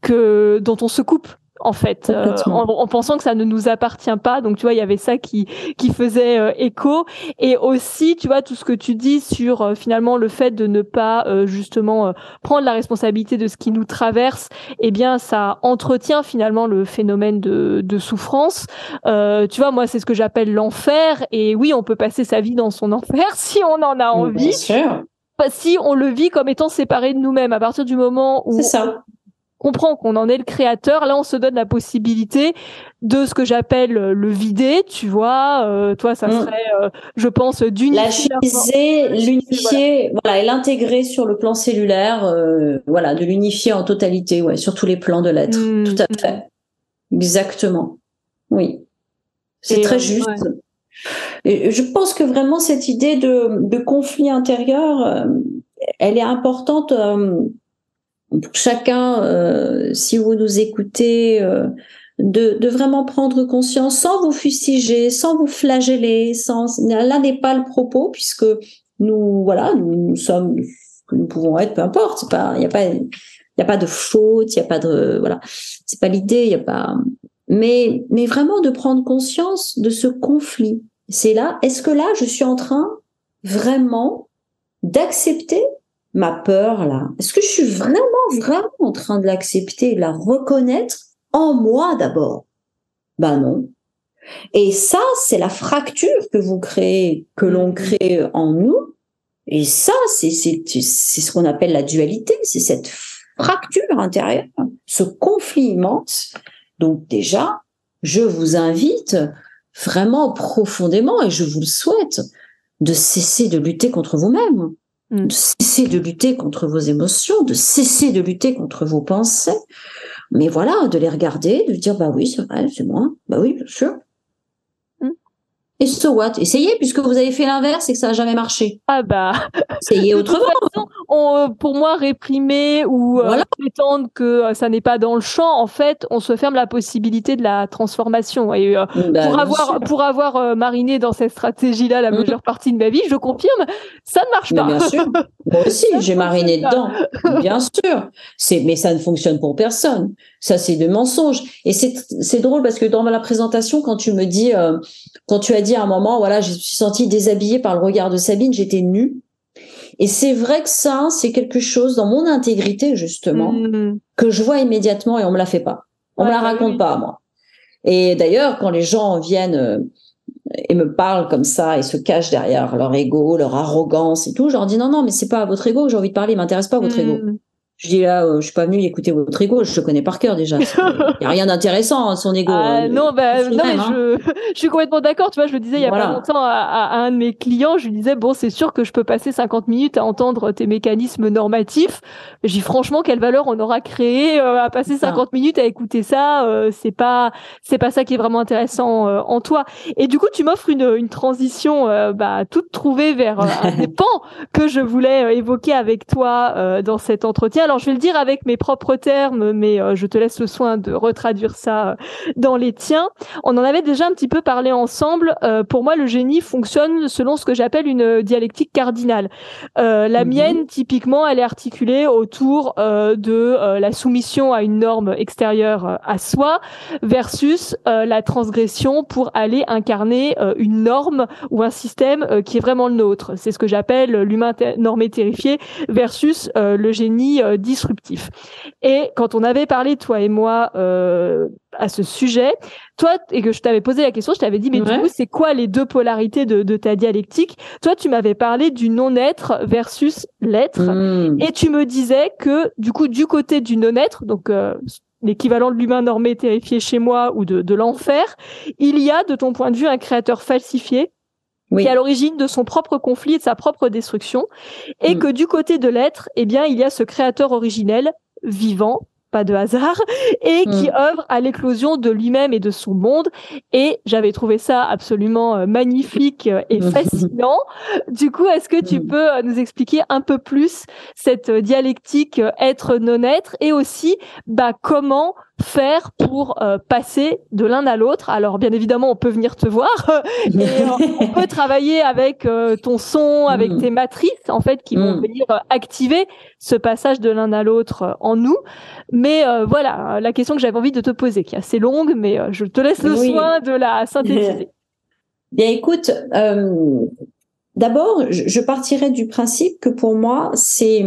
que dont on se coupe en fait, euh, en, en pensant que ça ne nous appartient pas. Donc tu vois, il y avait ça qui qui faisait euh, écho et aussi, tu vois, tout ce que tu dis sur euh, finalement le fait de ne pas euh, justement euh, prendre la responsabilité de ce qui nous traverse. Eh bien, ça entretient finalement le phénomène de, de souffrance. Euh, tu vois, moi, c'est ce que j'appelle l'enfer. Et oui, on peut passer sa vie dans son enfer si on en a envie Bien sûr. pas si on le vit comme étant séparé de nous-mêmes. À partir du moment où C'est ça. on comprend qu'on en est le créateur, là on se donne la possibilité de ce que j'appelle euh, le vider, tu vois. Euh, toi, ça Mm. serait, euh, je pense, d'unifier. l'unifier, voilà, et l'intégrer sur le plan cellulaire, euh, voilà, de l'unifier en totalité, ouais, sur tous les plans de l'être. Mm, Tout à fait. Exactement. Oui. C'est Et, très juste. ouais. Et je pense que vraiment cette idée de, de conflit intérieur, elle est importante pour chacun, euh, si vous nous écoutez, euh, de, vraiment prendre conscience sans vous fustiger, sans vous flageller, sans là n'est pas le propos puisque nous voilà nous, nous sommes nous pouvons être, peu importe, il y a pas il y a pas de faute, il y a pas de voilà, c'est pas l'idée, il y a pas mais mais vraiment de prendre conscience de ce conflit. C'est là, est-ce que là je suis en train vraiment d'accepter ma peur là Est-ce que je suis vraiment vraiment en train de l'accepter, de la reconnaître en moi d'abord? Ben non. Et ça, c'est la fracture que vous créez, que l'on crée en nous. Et ça, c'est c'est c'est ce qu'on appelle la dualité, c'est cette fracture intérieure, ce conflit immense. Donc déjà, je vous invite vraiment profondément, et je vous le souhaite, de cesser de lutter contre vous-même. De cesser de lutter contre vos émotions, de cesser de lutter contre vos pensées. Mais voilà, de les regarder, de dire bah oui, c'est vrai, c'est moi, bah oui, bien sûr. Mm. Et so what? Essayez, puisque vous avez fait l'inverse et que ça n'a jamais marché. Ah bah, Essayez de toute autrement. façon, on, euh, pour moi, réprimer ou euh, prétendre que euh, ça n'est pas dans le champ, en fait, on se ferme la possibilité de la transformation. Et euh, Bah, pour avoir sûr. pour avoir euh, mariné dans cette stratégie-là la Mhm. majeure partie de ma vie, je confirme, ça ne marche Mais pas. bien sûr. Moi aussi, j'ai mariné dedans. Bien sûr. C'est, mais ça ne fonctionne pour personne. Ça, c'est de mensonges. Et c'est, c'est drôle parce que dans la présentation, quand tu me dis, quand tu as dit à un moment, voilà, je me suis sentie déshabillée par le regard de Sabine, j'étais nue. Et c'est vrai que ça, c'est quelque chose dans mon intégrité, justement, Mm. que je vois immédiatement et on me la fait pas. On Ouais, me la bah raconte oui. pas à moi. Et d'ailleurs, quand les gens viennent euh, et me parlent comme ça et se cachent derrière leur ego, leur arrogance et tout, je leur dis non, non, mais c'est pas à votre ego que j'ai envie de parler, il m'intéresse pas votre ego. Je dis là, euh, je suis pas venu écouter votre ego, je le connais par cœur déjà. Il y a rien d'intéressant hein, son ego. Ah, euh, non, bah, non mais hein. je, je, suis complètement d'accord. Tu vois, je le disais il y a pas longtemps à, à, un de mes clients, je lui disais bon, c'est sûr que je peux passer 50 minutes à entendre tes mécanismes normatifs. J'ai dis franchement, quelle valeur on aura créé euh, à passer 50 minutes à écouter ça C'est pas, c'est pas ça qui est vraiment intéressant en toi. Et du coup, tu m'offres une, une transition bah, toute trouvée vers un des pans que je voulais évoquer avec toi dans cet entretien alors je vais le dire avec mes propres termes, mais euh, je te laisse le soin de retraduire ça euh, dans les tiens. On en avait déjà un petit peu parlé ensemble. Euh, pour moi, le génie fonctionne selon ce que j'appelle une dialectique cardinale. la mhm. mienne, typiquement, elle est articulée autour de la soumission à une norme extérieure à soi versus la transgression pour aller incarner une norme ou un système qui est vraiment le nôtre. C'est ce que j'appelle l'humain normé terrifié versus le génie disruptif. Et quand on avait parlé, toi et moi, euh, à ce sujet, toi, et que je t'avais posé la question, je t'avais dit, mais du coup, c'est quoi les deux polarités de, ta dialectique? Toi, tu m'avais parlé du non-être versus l'être. Hmm. Et tu me disais que, du coup, du côté du non-être, donc euh, l'équivalent de l'humain normé terrifié chez moi ou de, de l'enfer, il y a, de ton point de vue, un créateur falsifié qui est à l'origine de son propre conflit et de sa propre destruction, et mm. que du côté de l'être, eh bien, il y a ce créateur originel, vivant, pas de hasard, et qui mm. œuvre à l'éclosion de lui-même et de son monde. Et j'avais trouvé ça absolument euh, magnifique euh, et fascinant. Du coup, est-ce que tu mm. peux euh, nous expliquer un peu plus cette dialectique être-non-être et aussi bah, comment faire pour euh, passer de l'un à l'autre. Alors bien évidemment, on peut venir te voir et euh, on peut travailler avec euh, ton son, avec mm. tes matrices en fait qui vont mm. venir activer ce passage de l'un à l'autre en nous. Mais voilà, la question que j'avais envie de te poser, qui est assez longue, mais je te laisse le soin de la synthétiser. Bien écoute, d'abord, je partirai du principe que pour moi, c'est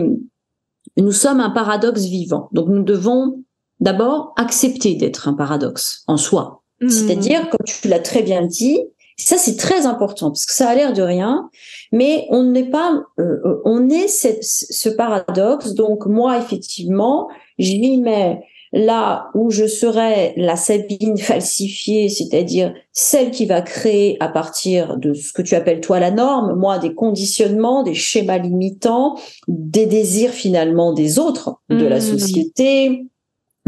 nous sommes un paradoxe vivant. Donc nous devons d'abord accepter d'être un paradoxe en soi. Mmh. C'est-à-dire, comme tu l'as très bien dit, ça c'est très important parce que ça a l'air de rien, mais on n'est pas, euh, on est ce paradoxe. Donc moi effectivement, j'y mets là où je serais la Sabine falsifiée, c'est-à-dire celle qui va créer à partir de ce que tu appelles toi la norme, moi des conditionnements, des schémas limitants, des désirs finalement des autres, de la mmh. société,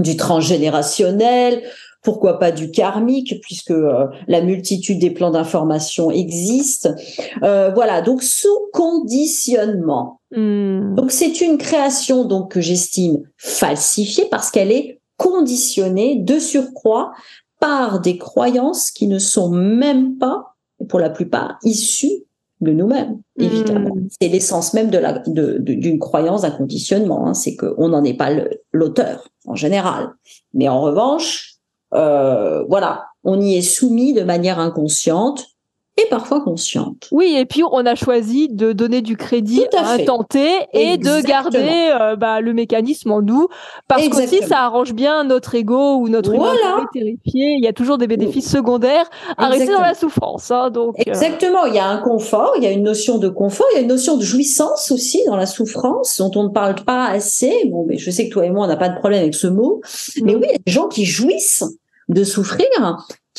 du transgénérationnel, pourquoi pas du karmique, puisque euh, la multitude des plans d'information existe. Euh, voilà, donc sous conditionnement. Hmm. Donc c'est une création donc que j'estime falsifiée parce qu'elle est conditionnée de surcroît par des croyances qui ne sont même pas, pour la plupart, issues de nous-mêmes, hmm. évidemment. C'est l'essence même de la d'une croyance, d'un conditionnement. Hein, c'est qu'on n'en est pas l'auteur en général. Mais en revanche, euh, voilà, on y est soumis de manière inconsciente et parfois consciente. Oui, et puis on a choisi de donner du crédit à, un tenté et de garder euh, bah, le mécanisme en nous, parce que si ça arrange bien notre ego ou notre voilà. terrifié. Il y a toujours des bénéfices secondaires à rester dans la souffrance. Hein, donc euh. exactement, il y a un confort, il y a une notion de confort, il y a une notion de jouissance aussi dans la souffrance dont on ne parle pas assez. Bon, mais je sais que toi et moi on n'a pas de problème avec ce mot, mais oui, il y a des gens qui jouissent de souffrir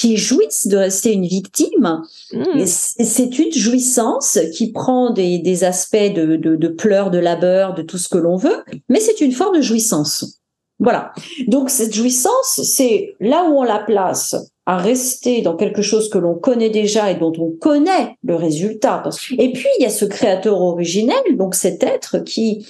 qui jouissent de rester une victime. Mmh. C'est une jouissance qui prend des, aspects de, de, pleurs, de labeur, de tout ce que l'on veut, mais c'est une forme de jouissance. Voilà. Donc cette jouissance, c'est là où on la place à rester dans quelque chose que l'on connaît déjà et dont on connaît le résultat. Et puis il y a ce créateur originel, donc cet être qui,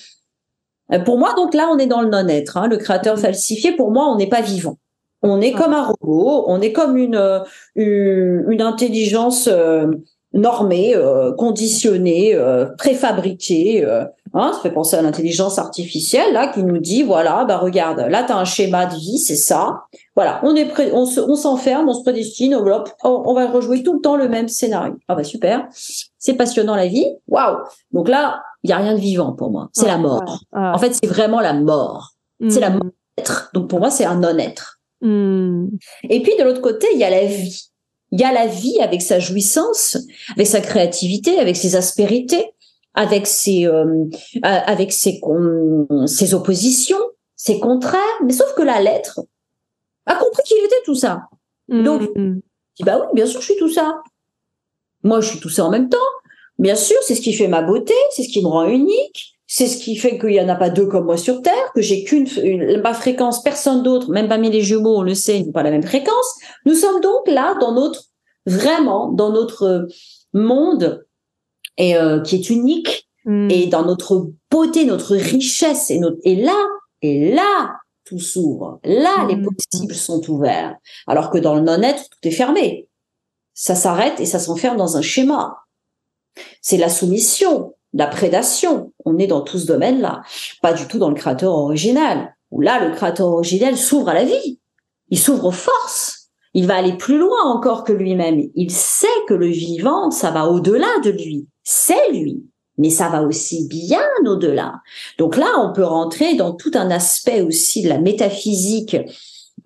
pour moi, donc là on est dans le non-être. Hein, le créateur falsifié, pour moi, on n'est pas vivant. On est comme un robot, on est comme une, euh, une, intelligence euh, normée, euh, conditionnée, préfabriquée. Hein, ça fait penser à l'intelligence artificielle là qui nous dit voilà bah regarde là tu as un schéma de vie c'est ça. Voilà on est prêt on s'enferme on, se prédestine on, on, va rejouer tout le temps le même scénario. Ah bah super. C'est passionnant la vie. Waouh. Donc là il y a rien de vivant pour moi. C'est la mort. en fait c'est vraiment la mort. C'est la mort hmm. donc pour moi c'est un non-être Hmm. Et puis de l'autre côté, il y a la vie. Il y a la vie avec sa jouissance, avec sa créativité, avec ses aspérités, avec ses, euh, avec ses, ses oppositions, ses contraires. Mais sauf que la lettre a compris qu'il était tout ça. Donc, Hmm. dis bah oui, bien sûr, je suis tout ça. Moi, je suis tout ça en même temps. Bien sûr, c'est ce qui fait ma beauté, c'est ce qui me rend unique, c'est ce qui fait qu'il n'y en a pas deux comme moi sur Terre, que j'ai qu'une une- ma fréquence, personne d'autre, même parmi les jumeaux, on le sait, ils n'ont pas la même fréquence. Nous sommes donc là dans notre vraiment dans notre euh, monde et euh, qui est unique Hmm. et dans notre beauté, notre richesse et notre et là et là tout s'ouvre. Là, les Mhm. possibles sont ouverts. Alors que dans le non-être, tout est fermé. Ça s'arrête et ça s'enferme dans un schéma. C'est la soumission, la prédation. On est dans tout ce domaine-là. Pas du tout dans le créateur original. Où là, le créateur original s'ouvre à la vie. Il s'ouvre aux forces. Il va aller plus loin encore que lui-même. Il sait que le vivant, ça va au-delà de lui. C'est lui. Mais ça va aussi bien au-delà. Donc là, on peut rentrer dans tout un aspect aussi de la métaphysique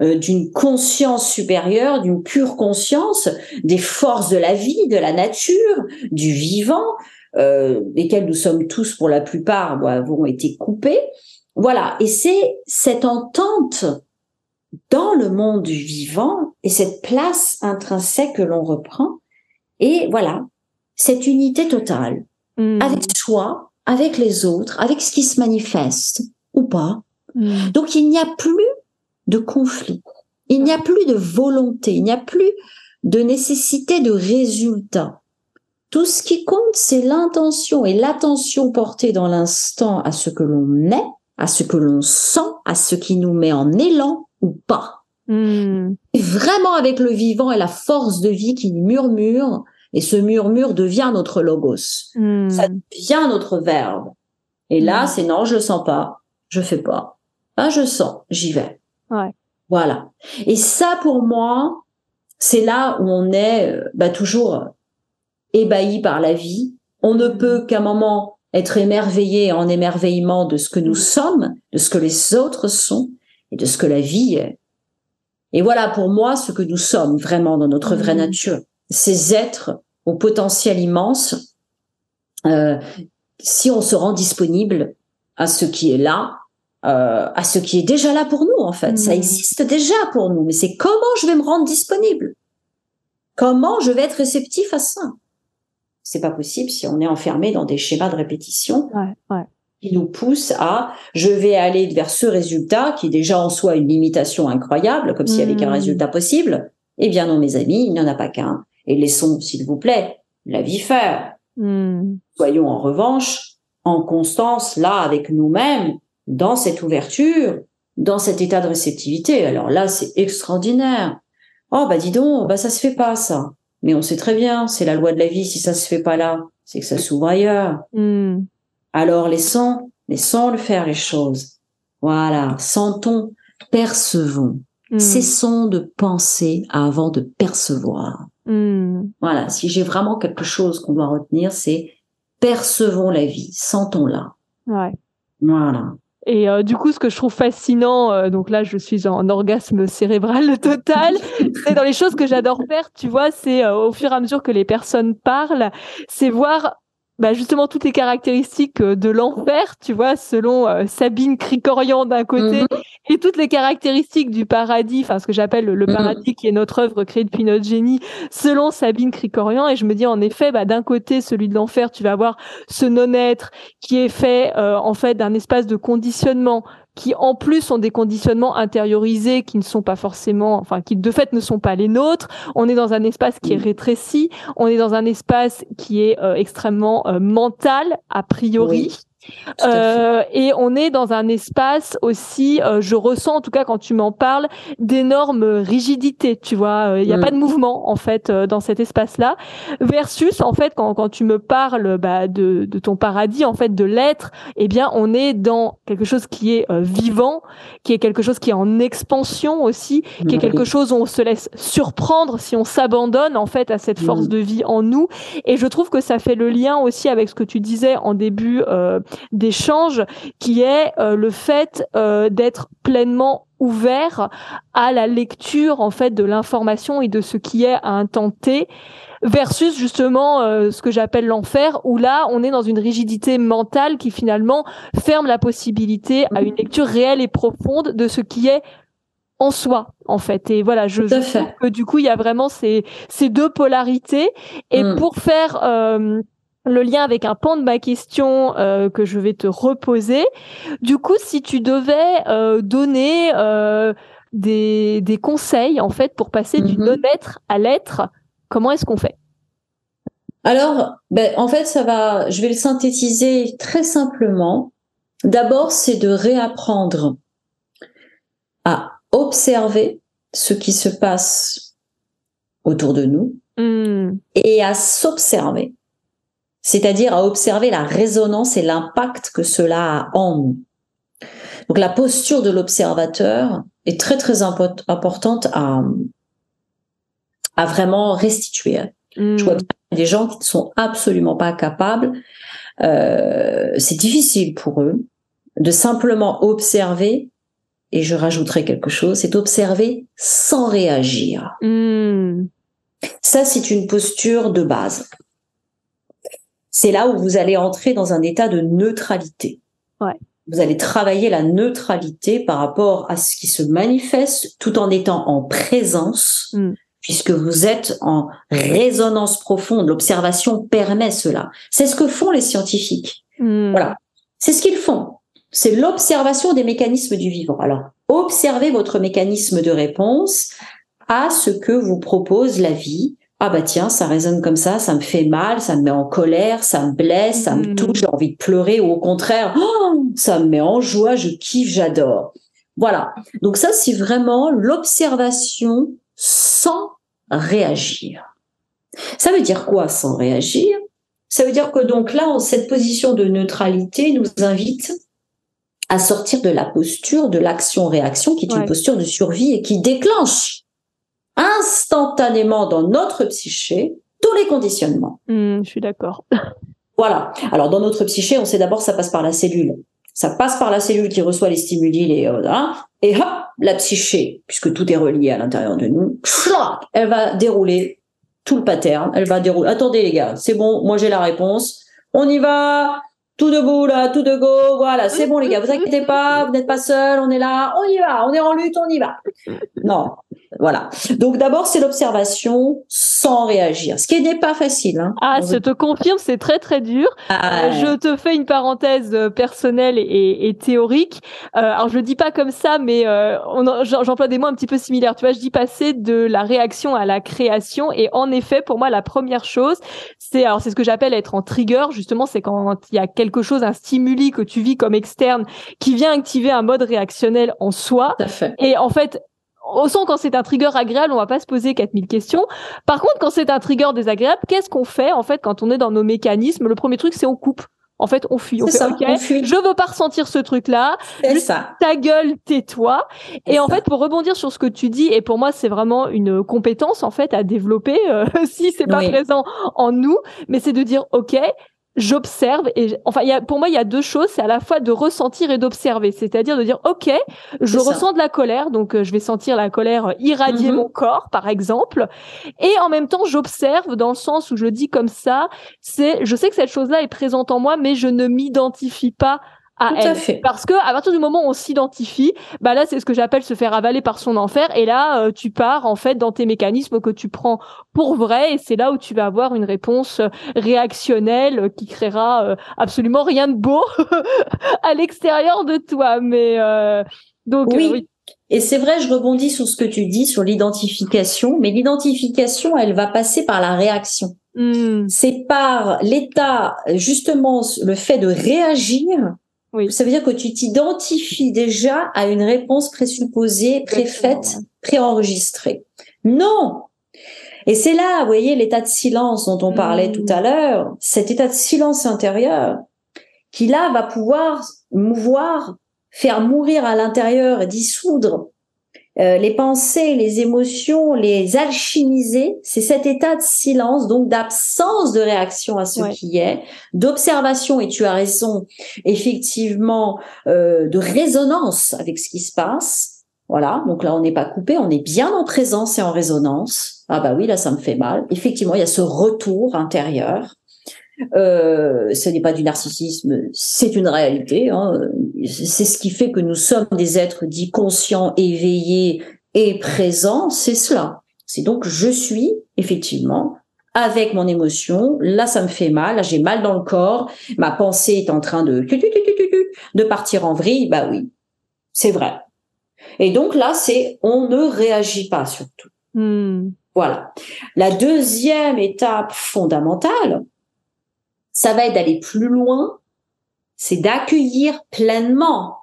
euh, d'une conscience supérieure, d'une pure conscience, des forces de la vie, de la nature, du vivant, euh, lesquelles nous sommes tous pour la plupart bon, avons été coupés. Voilà, et c'est cette entente dans le monde vivant et cette place intrinsèque que l'on reprend. Et voilà, cette unité totale Hmm. avec soi, avec les autres, avec ce qui se manifeste ou pas. Hmm. Donc il n'y a plus de conflit, il n'y a plus de volonté, il n'y a plus de nécessité de résultat. Tout ce qui compte, c'est l'intention et l'attention portée dans l'instant à ce que l'on est, à ce que l'on sent, à ce qui nous met en élan ou pas. Hmm. Et Vraiment avec le vivant et la force de vie qui murmure, et ce murmure devient notre logos Hmm. ça devient notre verbe. Et là, Mm. c'est non, je le sens pas, je fais pas. Ah, je sens, j'y vais. Ouais. Voilà. Et ça, pour moi, c'est là où on est euh, bah, toujours ébahi par la vie. On ne peut qu'à un moment être émerveillé en émerveillement de ce que nous Mm. sommes, de ce que les autres sont et de ce que la vie est. Et voilà pour moi ce que nous sommes vraiment dans notre vraie Mm. nature. Ces êtres au potentiel immense, euh, si on se rend disponible à ce qui est là, euh, à ce qui est déjà là pour nous en fait. Ça Mm. existe déjà pour nous, mais c'est comment je vais me rendre disponible? Comment je vais être réceptif à ça? C'est pas possible si on est enfermé dans des schémas de répétition Ouais, ouais. qui nous poussent à je vais aller vers ce résultat qui est déjà en soi une limitation incroyable, comme s'il y avait qu'un Mm. résultat possible. Eh bien non, mes amis, il n'y en a pas qu'un. Et laissons, s'il vous plaît, la vie faire. Hmm. Soyons en revanche en constance là avec nous-mêmes, dans cette ouverture, dans cet état de réceptivité. Alors là, c'est extraordinaire. Oh bah dis donc, bah ça se fait pas ça. Mais on sait très bien, c'est la loi de la vie. Si ça se fait pas là, c'est que ça s'ouvre ailleurs. Hmm. Alors laissons, laissons le faire les choses. Voilà, sentons, percevons. Hmm. Cessons de penser avant de percevoir. Hmm. Voilà, si j'ai vraiment quelque chose qu'on doit retenir, c'est percevons la vie, sentons-la. Ouais. Voilà. Et euh, du coup, ce que je trouve fascinant, euh, donc là, je suis en orgasme cérébral total, c'est dans les choses que j'adore faire, tu vois, c'est euh, au fur et à mesure que les personnes parlent, c'est voir bah, justement toutes les caractéristiques euh, de l'enfer, tu vois, selon euh, Sabine Cricorian d'un côté, Mhm. et toutes les caractéristiques du paradis, enfin ce que j'appelle le, le Mhm. paradis, qui est notre œuvre créée depuis notre génie, selon Sabine Cricorian. Et je me dis en effet, bah, d'un côté, celui de l'enfer, tu vas avoir ce non-être qui est fait euh, en fait d'un espace de conditionnement qui en plus sont des conditionnements intériorisés qui ne sont pas forcément, enfin qui de fait ne sont pas les nôtres. On est dans un espace qui est rétréci, on est dans un espace qui est euh, extrêmement euh, mental a priori. Oui. Euh, et on est dans un espace aussi, euh, je ressens en tout cas quand tu m'en parles, d'énormes rigidités, tu vois. Euh, Il n'y a Mm. pas de mouvement en fait euh, dans cet espace-là. Versus en fait quand, quand tu me parles bah, de, de ton paradis, en fait de l'être, eh bien on est dans quelque chose qui est vivant, qui est quelque chose qui est en expansion aussi, qui est quelque chose où on se laisse surprendre si on s'abandonne en fait à cette force Mm. de vie en nous. Et je trouve que ça fait le lien aussi avec ce que tu disais en début euh, d'échange, qui est le fait d'être pleinement ouvert à la lecture en fait de l'information et de ce qui est à T versus justement euh, ce que j'appelle l'enfer où là on est dans une rigidité mentale qui finalement ferme la possibilité à une lecture réelle et profonde de ce qui est en soi en fait. Et voilà je, je trouve que du coup il y a vraiment ces ces deux polarités. Et mm. pour faire euh, le lien avec un pan de ma question euh, que je vais te reposer. Du coup, si tu devais euh, donner euh, des, des, conseils en fait pour passer du mhm. non-être à l'être, comment est-ce qu'on fait? Alors, ben, en fait, ça va. Je vais le synthétiser très simplement. D'abord, c'est de réapprendre à observer ce qui se passe autour de nous hmm. et à s'observer c'est-à-dire à observer la résonance et l'impact que cela a en nous. Donc la posture de l'observateur est très très importante à, à vraiment restituer. Je vois mm. des gens qui ne sont absolument pas capables. Euh, c'est difficile pour eux de simplement observer. Et je rajouterai quelque chose, c'est observer sans réagir. Mm. Ça, c'est une posture de base c'est là où vous allez entrer dans un état de neutralité. Vous allez travailler la neutralité par rapport à ce qui se manifeste tout en étant en présence, mm. puisque vous êtes en résonance profonde. L'observation permet cela. C'est ce que font les scientifiques. Mm. Voilà. C'est ce qu'ils font. C'est l'observation des mécanismes du vivant. Alors, observez votre mécanisme de réponse à ce que vous propose la vie, ah bah tiens, ça résonne comme ça, ça me fait mal, ça me met en colère, ça me blesse, ça me mm. touche, j'ai envie de pleurer, ou au contraire, oh, ça me met en joie, je kiffe, j'adore. Voilà. Donc ça, c'est vraiment l'observation sans réagir. Ça veut dire quoi sans réagir? Ça veut dire que donc là, cette position de neutralité nous invite à sortir de la posture de l'action-réaction, qui est une posture de survie et qui déclenche instantanément dans notre psyché tous les conditionnements. Hmm, je suis d'accord. Voilà. Alors dans notre psyché, on sait d'abord ça passe par la cellule. Ça passe par la cellule qui reçoit les stimuli, les euh, hein, et hop, la psyché, puisque tout est relié à l'intérieur de nous, elle va dérouler tout le pattern. Elle va dérouler. Attendez les gars, c'est bon, moi j'ai la réponse. On y va. Tout debout là, tout de go, voilà, c'est bon les gars, vous inquiétez pas, vous n'êtes pas seuls, on est là, on y va, on est en lutte, on y va. Non, voilà. Donc d'abord, c'est l'observation sans réagir, ce qui n'est pas facile. Hein. Ah, je te confirme, c'est très très dur. Ah, euh, je te fais une parenthèse euh, personnelle et, et théorique. Euh, alors je le dis pas comme ça, mais euh, j'emploie des mots un petit peu similaires. Tu vois, je dis passer de la réaction à la création. Et en effet, pour moi, la première chose, c'est alors c'est ce que j'appelle être en trigger. Justement, c'est quand il y a quelque chose, un stimuli que tu vis comme externe, qui vient activer un mode réactionnel en soi. Fait. Et en fait, au son, quand c'est un trigger agréable, on va pas se poser 4000 questions. Par contre, quand c'est un trigger désagréable, qu'est-ce qu'on fait, en fait, quand on est dans nos mécanismes? Le premier truc, c'est on coupe. En fait, on fuit. On fait, OK, je veux pas ressentir ce truc-là. ça. Ta gueule, tais-toi. Et en fait, pour rebondir sur ce que tu dis, et pour moi, c'est vraiment une compétence, en fait, à développer, euh, si c'est pas présent en nous, mais c'est de dire, OK, j'observe et enfin y a pour moi il y a deux choses. C'est à la fois de ressentir et d'observer. C'est-à-dire de dire ok je ressens de la colère. Donc euh, je vais sentir la colère irradier mhm. mon corps par exemple. Et en même temps j'observe dans le sens où je dis comme ça c'est je sais que cette chose-là est présente en moi mais je ne m'identifie pas à elle. fait. Parce que à partir du moment où on s'identifie, bah là c'est ce que j'appelle se faire avaler par son enfer. Et là euh, tu pars en fait dans tes mécanismes que tu prends pour vrai, et c'est là où tu vas avoir une réponse euh, réactionnelle qui créera euh, absolument rien de beau à l'extérieur de toi. Mais donc oui. Et c'est vrai, je rebondis sur ce que tu dis sur l'identification, mais l'identification, elle va passer par la réaction. Hmm. C'est par l'état, justement, le fait de réagir ça veut dire que tu t'identifies déjà à une réponse présupposée, préfaite, préenregistrée. Non. Et c'est là, vous voyez, l'état de silence dont on parlait tout à mmh. l'heure, cet état de silence intérieur qui là va pouvoir mouvoir, faire mourir à l'intérieur et dissoudre euh, les pensées, les émotions, les alchimiser, c'est cet état de silence, donc d'absence de réaction à ce qui est, d'observation, et tu as raison, effectivement, euh, de résonance avec ce qui se passe. Voilà, donc là on n'est pas coupé, on est bien en présence et en résonance. Ah bah oui, là ça me fait mal. Effectivement, il y a ce retour intérieur. Euh, ce n'est pas du narcissisme, c'est une réalité. Hein. C'est ce qui fait que nous sommes des êtres dits conscients, éveillés et présents. C'est cela. C'est donc je suis effectivement avec mon émotion. Là, ça me fait mal. Là, j'ai mal dans le corps. Ma pensée est en train de de partir en vrille. Bah oui, c'est vrai. Et donc là, c'est on ne réagit pas surtout. Hmm. Voilà. La deuxième étape fondamentale, ça va être d'aller plus loin, c'est d'accueillir pleinement.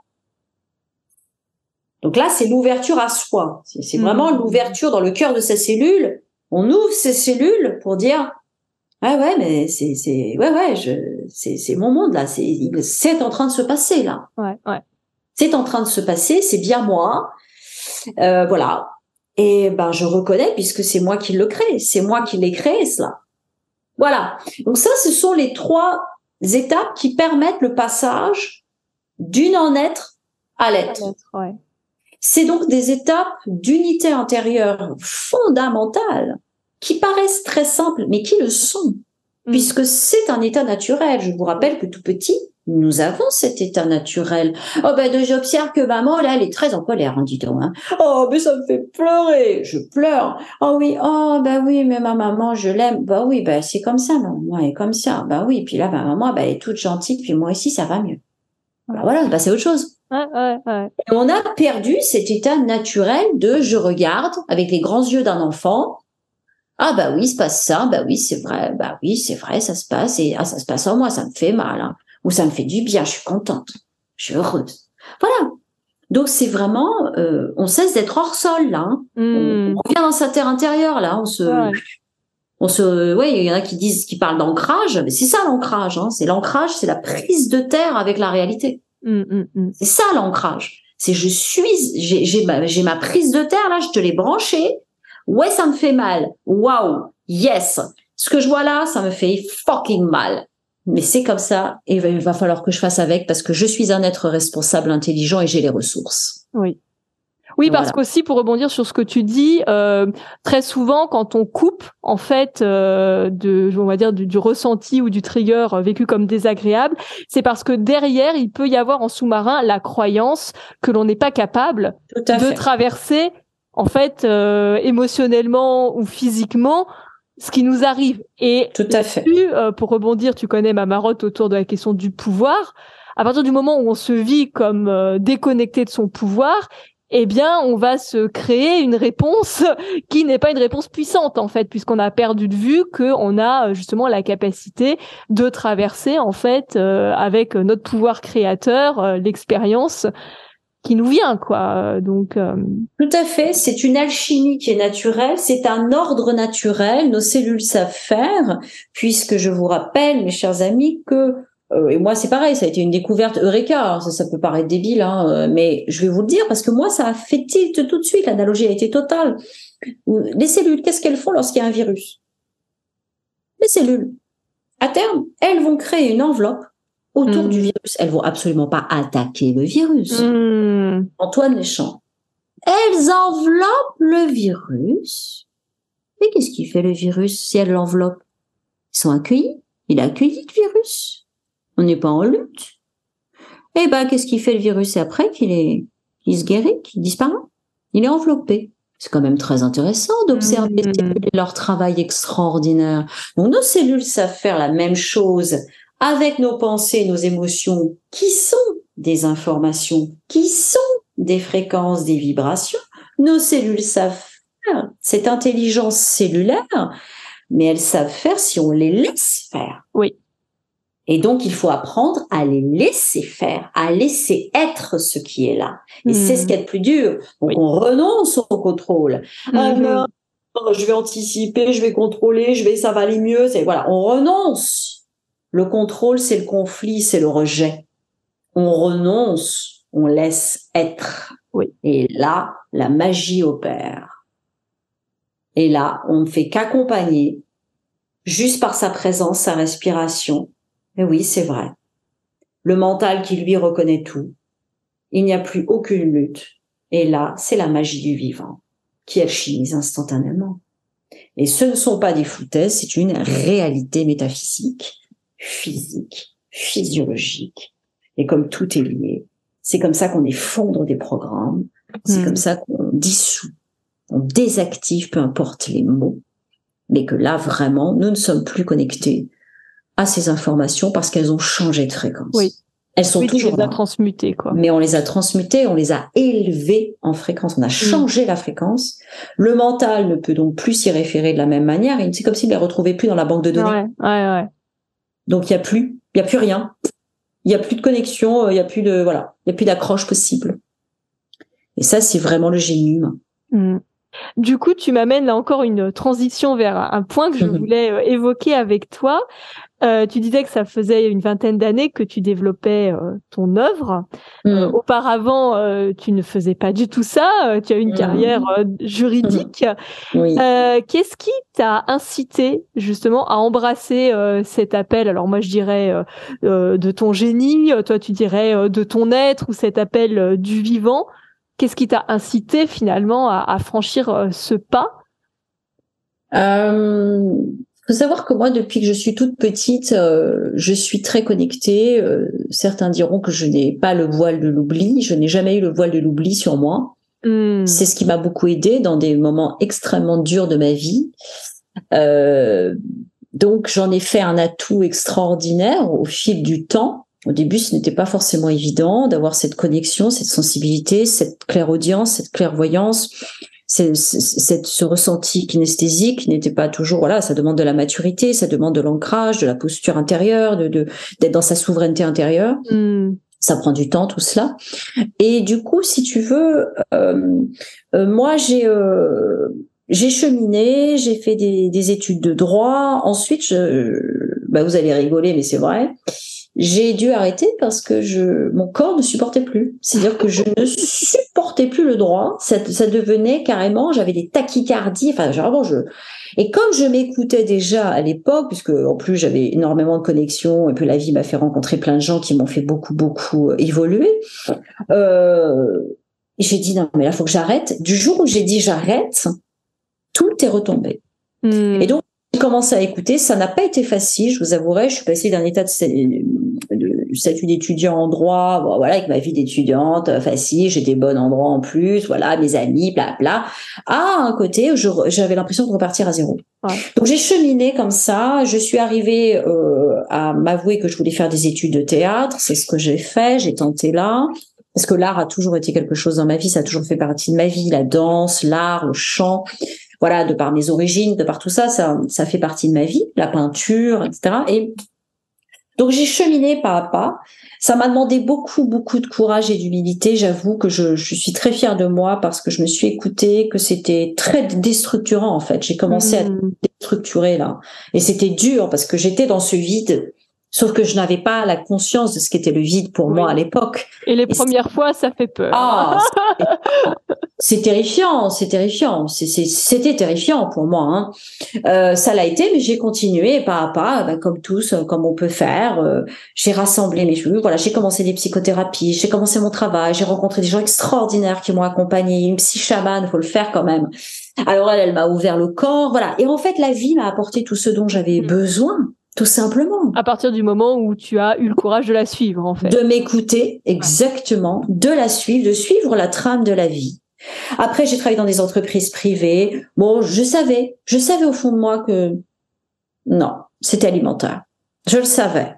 Donc là, c'est l'ouverture à soi. C'est hmm. vraiment l'ouverture dans le cœur de sa cellule. On ouvre ses cellules pour dire ah ouais mais c'est c'est ouais ouais je c'est c'est mon monde là c'est c'est en train de se passer là. Ouais ouais. C'est en train de se passer, c'est bien moi. Euh, voilà. Et ben je reconnais puisque c'est moi qui le crée, c'est moi qui l'ai créé cela. Voilà. Donc ça, ce sont les trois étapes qui permettent le passage d'une en être à l'être. C'est donc des étapes d'unité intérieure fondamentales qui paraissent très simples, mais qui le sont, mm. puisque c'est un état naturel. Je vous rappelle que tout petit, nous avons cet état naturel. Oh ben j'observe que maman là elle est très en colère, hein, dis donc. Hein. Oh mais ça me fait pleurer, je pleure. Oh oui, oh ben oui mais ma maman je l'aime. Bah oui ben c'est comme ça, maman est comme ça. Bah oui puis là ma maman ben, elle est toute gentille puis moi aussi ça va mieux. Bah, voilà, bah, c'est autre chose. Ouais, ouais, ouais. Et on a perdu cet état naturel de je regarde avec les grands yeux d'un enfant. Ah bah oui, il se passe ça, bah oui, c'est vrai, bah oui, c'est vrai, ça se passe, et ah, ça se passe en moi, ça me fait mal. Hein ou ça me fait du bien, je suis contente, je suis heureuse. Voilà. Donc c'est vraiment, euh, on cesse d'être hors sol là. Hein. Hmm. On, revient dans sa terre intérieure là. On se, on se, ouais, il y en a qui disent, qui parlent d'ancrage, mais c'est ça l'ancrage. Hein. C'est l'ancrage, c'est la prise de terre avec la réalité. Hmm, hmm, c'est ça l'ancrage. C'est je suis, j'ai ma, j'ai ma prise de terre là, je te l'ai branchée. Ouais, ça me fait mal. Waouh, yes. Ce que je vois là, ça me fait fucking mal mais c'est comme ça et il va falloir que je fasse avec parce que je suis un être responsable, intelligent et j'ai les ressources. Oui. Oui, parce qu'aussi pour rebondir sur ce que tu dis, euh, très souvent quand on coupe en fait euh, de, on va dire du, ressenti ou du trigger vécu comme désagréable, c'est parce que derrière il peut y avoir en sous-marin la croyance que l'on n'est pas capable de traverser en fait euh, émotionnellement ou physiquement ce qui nous arrive. Et tout à fait. Euh, pour rebondir, tu connais ma marotte autour de la question du pouvoir. À partir du moment où on se vit comme euh, déconnecté de son pouvoir, eh bien, on va se créer une réponse qui n'est pas une réponse puissante en fait, puisqu'on a perdu de vue qu'on a euh, justement la capacité de traverser en fait avec notre pouvoir créateur l'expérience qui nous vient, quoi. Donc euh, tout à fait, c'est une alchimie qui est naturelle, c'est un ordre naturel. Nos cellules savent faire, puisque je vous rappelle, mes chers amis, que euh, et moi c'est pareil, ça a été une découverte eureka. Hein, ça, ça peut paraître débile, hein, euh, mais je vais vous le dire parce que moi ça a fait tilt tout de suite. L'analogie a été totale. Les cellules, qu'est-ce qu'elles font lorsqu'il y a un virus? Les cellules, à terme, elles vont créer une enveloppe autour du hmm. virus. Elles vont absolument pas attaquer le virus. Hmm. Antoine Deschamps. Elles enveloppent le virus. Et qu'est-ce qui fait le virus si elles l'enveloppent? Ils sont accueillis. Il a accueilli le virus. On n'est pas en lutte. Eh ben, qu'est-ce qui fait le virus après qu'il est, qu'il se guérit, qu'il disparaît? Il est enveloppé. C'est quand même très intéressant d'observer hmm. leur travail extraordinaire. Donc nos cellules savent faire la même chose avec nos pensées, nos émotions, qui sont des informations, qui sont des fréquences, des vibrations, nos cellules savent faire cette intelligence cellulaire, mais elles savent faire si on les laisse faire. Oui. Et donc, il faut apprendre à les laisser faire, à laisser être ce qui est là. Et c'est ce hmm. qui est le plus dur. Donc, on renonce au contrôle. Non, je vais anticiper, je vais contrôler, je vais, ça va aller mieux. C'est voilà, on renonce le contrôle, c'est le conflit, c'est le rejet. On renonce, on laisse être. Oui. Et là, la magie opère. Et là, on ne fait qu'accompagner, juste par sa présence, sa respiration. Et oui, c'est vrai. Le mental qui lui reconnaît tout. Il n'y a plus aucune lutte. Et là, c'est la magie du vivant qui alchimise instantanément. Et ce ne sont pas des foutaises, c'est une réalité métaphysique, physique, physiologique. Et comme tout est lié, c'est comme ça qu'on effondre des programmes, c'est Hmm. comme ça qu'on dissout, on désactive, peu importe les mots, mais que là, vraiment, nous ne sommes plus connectés à ces informations parce qu'elles ont changé de fréquence. Oui. Elles sont Oui, tu toujours les as transmutés, quoi. Mais on les a transmutées, on les a élevées en fréquence, on a changé la fréquence. Le mental ne peut donc plus s'y référer de la même manière. et C'est comme s'il ne les retrouvait plus dans la banque de données. Ouais, ouais, ouais. Donc il y a plus, il y a plus rien. Il y a plus de connexion, euh, il y a plus de voilà, il y a plus d'accroche possible. Et ça, c'est vraiment le génie humain. Hmm. Du coup, tu m'amènes là encore une transition vers un point que je Mhm. voulais euh, évoquer avec toi. Euh, tu disais que ça faisait une vingtaine d'années que tu développais euh, ton œuvre. Euh, Mm. auparavant, euh, tu ne faisais pas du tout ça. Tu as une Mhm. carrière juridique. Oui. Euh, Qu'est-ce qui t'a incité justement à embrasser euh, cet appel? Alors moi, je dirais de ton génie. Toi, tu dirais euh, de ton être ou cet appel du vivant. Qu'est-ce qui t'a incité finalement à, à franchir euh, ce pas? Euh, faut savoir que moi, depuis que je suis toute petite, euh, je suis très connectée. Euh, certains diront que je n'ai pas le voile de l'oubli. Je n'ai jamais eu le voile de l'oubli sur moi. Hmm. C'est ce qui m'a beaucoup aidé dans des moments extrêmement durs de ma vie. Euh, donc j'en ai fait un atout extraordinaire au fil du temps. Au début, ce n'était pas forcément évident d'avoir cette connexion, cette sensibilité, cette clairaudience, cette clairvoyance, cette, ce ressenti kinesthésique qui n'était pas toujours. Voilà, ça demande de la maturité, ça demande de l'ancrage, de la posture intérieure, de d'être dans sa souveraineté intérieure Hmm. ça prend du temps tout cela. Et du coup, si tu veux, euh, euh, moi j'ai euh, j'ai cheminé, j'ai fait des, des études de droit. Ensuite, je, bah vous allez rigoler, mais c'est vrai. J'ai dû arrêter parce que je, mon corps ne supportait plus. C'est-à-dire que je ne supportais plus le droit. Ça, ça devenait carrément, j'avais des tachycardies. Enfin, vraiment, je. Et comme je m'écoutais déjà à l'époque, puisque en plus j'avais énormément de connexions, et puis la vie m'a fait rencontrer plein de gens qui m'ont fait beaucoup, beaucoup évoluer. Euh, j'ai dit non, mais là, faut que j'arrête. Du jour où j'ai dit j'arrête, tout est retombé. Hmm. Et donc, commencé à écouter. Ça n'a pas été facile, je vous avouerai. Je suis passée d'un état de, sta- de statut d'étudiant en droit, bon, voilà, avec ma vie d'étudiante euh, facile, j'étais bonne en droit en plus, voilà, mes amis, bla bla, à un côté j'avais l'impression de repartir à zéro. Ouais. Donc j'ai cheminé comme ça. Je suis arrivée euh, à m'avouer que je voulais faire des études de théâtre. C'est ce que j'ai fait. J'ai tenté là. Parce que l'art a toujours été quelque chose dans ma vie, ça a toujours fait partie de ma vie, la danse, l'art, le chant voilà, de par mes origines, de par tout ça, ça, ça fait partie de ma vie, la peinture, etc. Et donc j'ai cheminé pas à pas. Ça m'a demandé beaucoup, beaucoup de courage et d'humilité. J'avoue que je, je suis très fière de moi parce que je me suis écoutée, que c'était très déstructurant en fait. J'ai commencé à Hmm. déstructurer là, et c'était dur parce que j'étais dans ce vide. Sauf que je n'avais pas la conscience de ce qu'était le vide pour Oui. moi à l'époque. Et les Et premières fois, ça fait peur. Ah, c'est- terrifiant, c'est terrifiant, c'était terrifiant pour moi. Hein. Euh, ça l'a été, mais j'ai continué pas à pas, bah, comme tous, euh, comme on peut faire. Euh, j'ai rassemblé mes cheveux. Voilà, j'ai commencé des psychothérapies, j'ai commencé mon travail, j'ai rencontré des gens extraordinaires qui m'ont accompagné, une psy chamane, faut le faire quand même. Alors elle, elle m'a ouvert le corps, voilà. Et en fait, la vie m'a apporté tout ce dont j'avais Mm. besoin, tout simplement À partir du moment où tu as eu le courage de la suivre, en fait. de m'écouter exactement, de la suivre, de suivre la trame de la vie. Après, j'ai travaillé dans des entreprises privées. Bon, je savais, je savais au fond de moi que non, c'était alimentaire. Je le savais.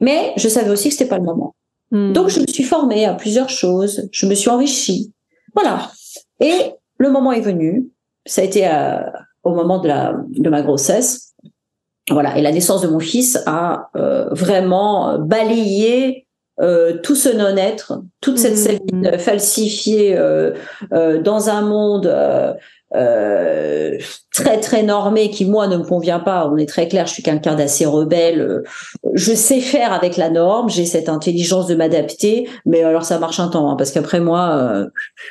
Mais je savais aussi que c'était pas le moment. Hmm. Donc, je me suis formée à plusieurs choses. Je me suis enrichie. Voilà. Et le moment est venu. Ça a été euh, au moment de, la, de ma grossesse. Voilà. Et la naissance de mon fils a euh, vraiment balayé euh, tout ce non-être, toute cette. Sabine falsifiée euh, euh, dans un monde euh, euh, très très normé qui moi ne me convient pas. On est très clair, je suis quelqu'un d'assez rebelle. Je sais faire avec la norme, j'ai cette intelligence de m'adapter, mais alors ça marche un temps hein, parce qu'après moi, euh,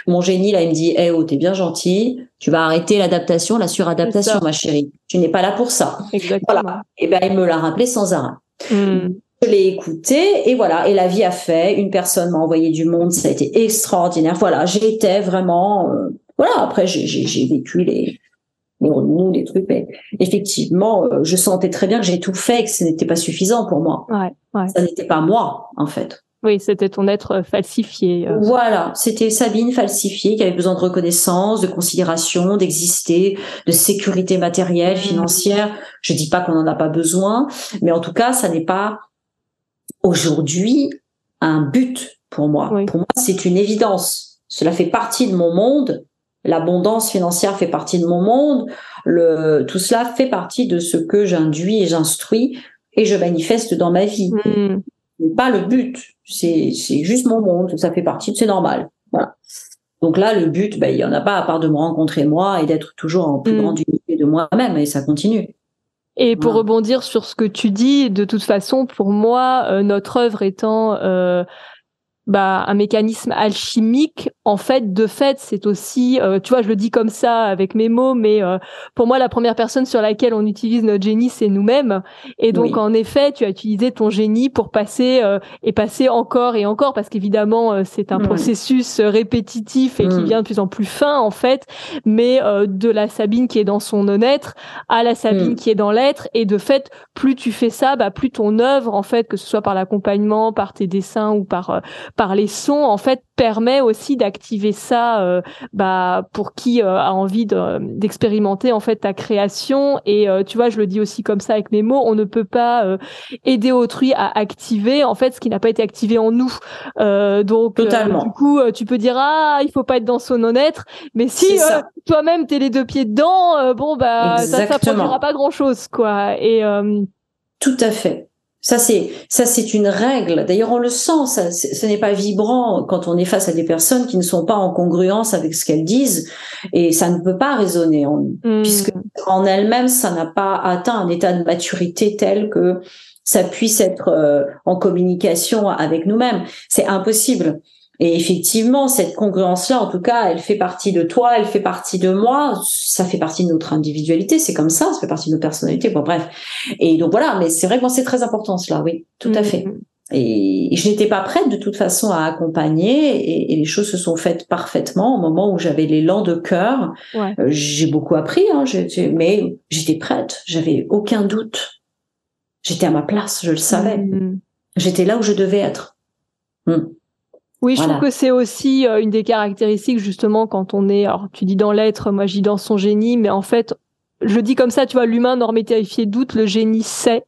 mon génie là, il me dit, eh oh, t'es bien gentil, tu vas arrêter l'adaptation, la suradaptation, ma chérie. Tu n'es pas là pour ça. Exactement. Voilà. Et ben il me l'a rappelé sans arrêt. Hmm. Je l'ai écouté et voilà. Et la vie a fait. Une personne m'a envoyé du monde. Ça a été extraordinaire. Voilà. J'étais vraiment. euh, voilà. Après, j'ai- vécu les les remous, les trucs. Mais effectivement, euh, je sentais très bien que j'ai tout fait, et que ce n'était pas suffisant pour moi. Ouais, ouais. Ça n'était pas moi, en fait. Oui, c'était ton être falsifié. euh. Voilà, c'était Sabine falsifiée qui avait besoin de reconnaissance, de considération, d'exister, de sécurité matérielle, Mhm. financière. Je dis pas qu'on n'en a pas besoin, mais en tout cas, ça n'est pas aujourd'hui un but pour moi. Oui. Pour moi, c'est une évidence. Cela fait partie de mon monde. L'abondance financière fait partie de mon monde. Le, tout cela fait partie de ce que j'induis et j'instruis et je manifeste dans ma vie Hmm. n'est pas le but. C'est c'est juste mon monde. Ça fait partie de c'est normal. Voilà. Donc là, le but, ben, il y en a pas à part de me rencontrer moi et d'être toujours en plus Mm. grande unité de moi-même et ça continue. Et pour rebondir sur ce que tu dis, de toute façon, pour moi, euh, notre œuvre étant euh, bah, un mécanisme alchimique, en fait, de fait, c'est aussi, euh, tu vois, je le dis comme ça avec mes mots, mais euh, pour moi, la première personne sur laquelle on utilise notre génie, c'est nous-mêmes. Et donc, Oui. en effet, tu as utilisé ton génie pour passer euh, et passer encore et encore, parce qu'évidemment, euh, c'est un Mm. processus euh, répétitif et qui Mm. vient de plus en plus fin, en fait, mais euh, de la Sabine qui est dans son non-être à la Sabine Mm. qui est dans l'être. Et de fait, plus tu fais ça, bah, plus ton œuvre, en fait, que ce soit par l'accompagnement, par tes dessins ou par euh, par les sons, en fait, permet aussi d'activer ça, euh, bah, pour qui euh, a envie de- d'expérimenter en fait ta création. Et euh, tu vois, je le dis aussi comme ça avec mes mots, on ne peut pas euh, aider autrui à activer en fait ce qui n'a pas été activé en nous. Euh, donc, euh, du coup, tu peux dire ah, il faut pas être dans son non-être, mais si euh, toi-même t'es les deux pieds dedans, euh, bon bah ça, ça produira pas grand-chose quoi. Et euh, Tout à fait. Ça c'est ça c'est une règle. D'ailleurs, on le sent. Ça, ce n'est pas vibrant quand on est face à des personnes qui ne sont pas en congruence avec ce qu'elles disent, et ça ne peut pas résonner en hmm, puisque en elle-même, ça n'a pas atteint un état de maturité tel que ça puisse être euh, en communication avec nous-mêmes. C'est impossible. Et effectivement, cette congruence-là, en tout cas, elle fait partie de toi, elle fait partie de moi, ça fait partie de notre individualité, c'est comme ça, ça fait partie de nos personnalités, bon bref. Et donc voilà, mais c'est vrai que moi, c'est très important cela, oui, tout à hmm, fait. Et je n'étais pas prête de toute façon à accompagner et, et les choses se sont faites parfaitement au moment où j'avais l'élan de cœur. Ouais. Euh, j'ai beaucoup appris, hein, mais j'étais prête, j'avais aucun doute. J'étais à ma place, je le savais. hmm. J'étais là où je devais être. Hmm. Oui, je Voilà. trouve que c'est aussi euh, une des caractéristiques justement quand on est, alors tu dis dans l'être, moi dis dans son génie, mais en fait, je dis comme ça, tu vois, l'humain normé terrifié doute, le génie sait.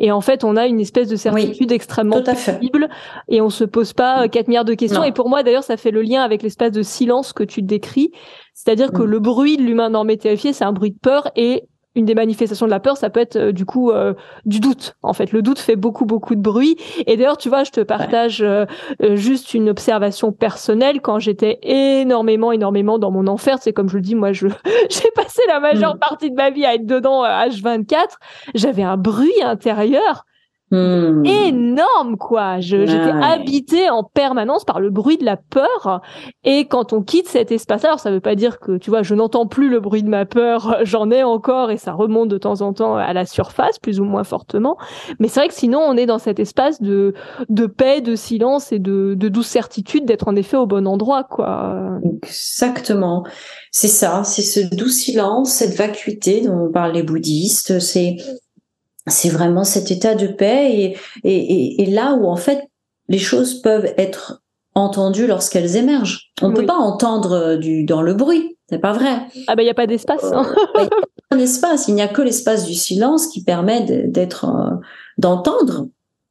Et en fait, on a une espèce de certitude extrêmement paisible et on se pose pas euh, 4 milliards de questions. Non. Et pour moi, d'ailleurs, ça fait le lien avec l'espace de silence que tu décris. C'est-à-dire que Mm. le bruit de l'humain normé terrifié, c'est un bruit de peur et une des manifestations de la peur, ça peut être euh, du coup euh, du doute. En fait, le doute fait beaucoup beaucoup de bruit. Et d'ailleurs, tu vois, je te partage euh, euh, juste une observation personnelle. Quand j'étais énormément énormément dans mon enfer, c'est comme je le dis, moi, je j'ai passé la majeure Mm. partie de ma vie à être dedans euh, H24. J'avais un bruit intérieur Hmm. énorme quoi. Je, Ouais, j'étais habitée en permanence par le bruit de la peur. Et quand on quitte cet espace, alors ça veut pas dire que tu vois, je n'entends plus le bruit de ma peur. J'en ai encore et ça remonte de temps en temps à la surface, plus ou moins fortement. Mais c'est vrai que sinon, on est dans cet espace de de paix, de silence et de, de douce certitude d'être en effet au bon endroit quoi. Exactement. C'est ça, c'est ce doux silence, cette vacuité dont parlent les bouddhistes. C'est, c'est vraiment cet état de paix et, et, et, et là où en fait les choses peuvent être entendues lorsqu'elles émergent. On ne Oui. peut pas entendre euh, du, dans le bruit. C'est pas vrai. Ah ben il y a pas d'espace. hein. Il y a pas un espace. Il n'y a que l'espace du silence qui permet d'être, euh, d'entendre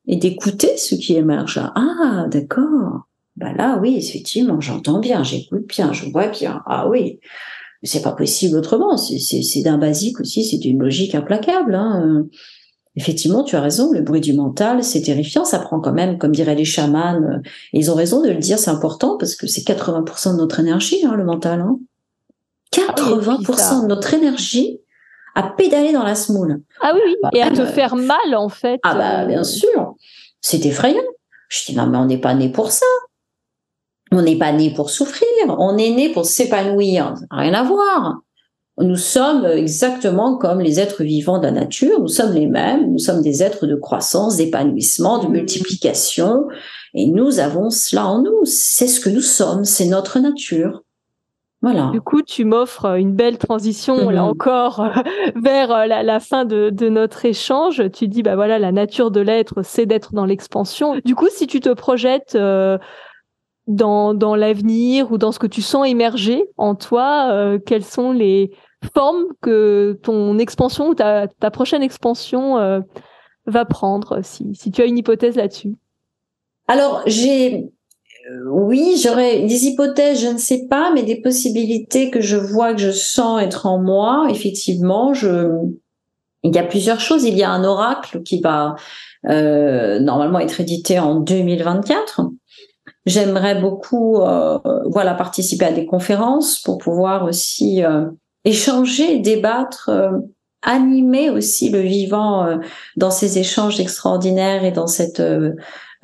et d'écouter ce qui émerge. Ah, d'accord. Bah là, oui, effectivement, j'entends bien, j'écoute bien, je vois bien. Ah oui. C'est pas possible autrement. C'est, c'est, c'est d'un basique aussi. C'est une logique implacable. Hein. Euh, Effectivement, tu as raison. Le bruit du mental, c'est terrifiant. Ça prend quand même, comme diraient les chamans, euh, et ils ont raison de le dire. C'est important parce que c'est 80% de notre énergie, hein, le mental. Hein. 80% de notre énergie à pédaler dans la smoule. Ah oui, oui. et à te faire mal en fait. Ah bah bien sûr, c'est effrayant. Je dis non mais on n'est pas né pour ça. On n'est pas né pour souffrir, on est né pour s'épanouir. Rien à voir. Nous sommes exactement comme les êtres vivants de la nature, nous sommes les mêmes, nous sommes des êtres de croissance, d'épanouissement, de multiplication, et nous avons cela en nous. C'est ce que nous sommes, c'est notre nature. Voilà. Du coup, tu m'offres une belle transition, là mhm. encore, vers la, fin de, notre échange. Tu dis, bah voilà, la nature de l'être, c'est d'être dans l'expansion. Du coup, si tu te projettes euh, dans, dans l'avenir ou dans ce que tu sens émerger en toi, euh, quelles sont les formes que ton expansion ou ta, prochaine expansion euh, va prendre, si, si tu as une hypothèse là-dessus Alors, j'ai euh, oui, j'aurais des hypothèses, je ne sais pas, mais des possibilités que je vois, que je sens être en moi. Effectivement, je, il y a plusieurs choses. Il y a un oracle qui va euh, normalement être édité en 2024. J'aimerais beaucoup, voilà, participer à des conférences pour pouvoir aussi échanger, débattre, animer aussi le vivant dans ces échanges extraordinaires et dans cette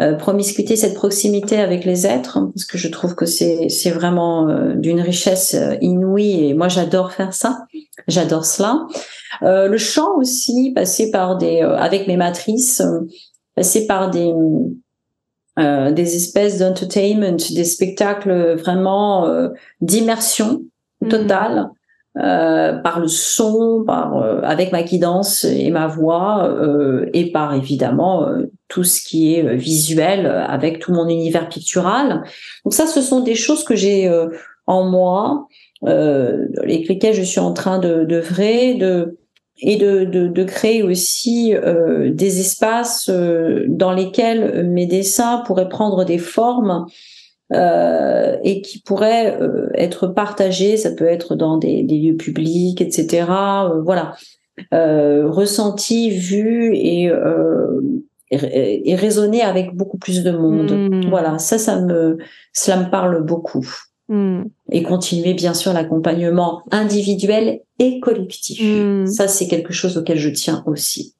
euh, promiscuité, cette proximité avec les êtres, hein, parce que je trouve que c'est c'est vraiment euh, d'une richesse euh, inouïe et moi j'adore faire ça, j'adore cela. le chant aussi, passer par des avec mes matrices, passer par des des espèces d'entertainment, des spectacles vraiment d'immersion mmh. totale. Euh, par le son, par euh, avec ma guidance et ma voix, euh, et par évidemment tout ce qui est visuel avec tout mon univers pictural. Donc ça, ce sont des choses que j'ai en moi, avec lesquelles je suis en train de d'œuvrer, de et de, de, de, créer aussi des espaces dans lesquels mes dessins pourraient prendre des formes euh, et qui pourrait euh, être partagé. Ça peut être dans des, des lieux publics, etc. Euh, voilà, ressenti, vu et et raisonner avec beaucoup plus de monde. Hmm. Voilà, ça, ça me, cela me parle beaucoup. Hmm. Et continuer bien sûr l'accompagnement individuel et collectif. Hmm. Ça, c'est quelque chose auquel je tiens aussi.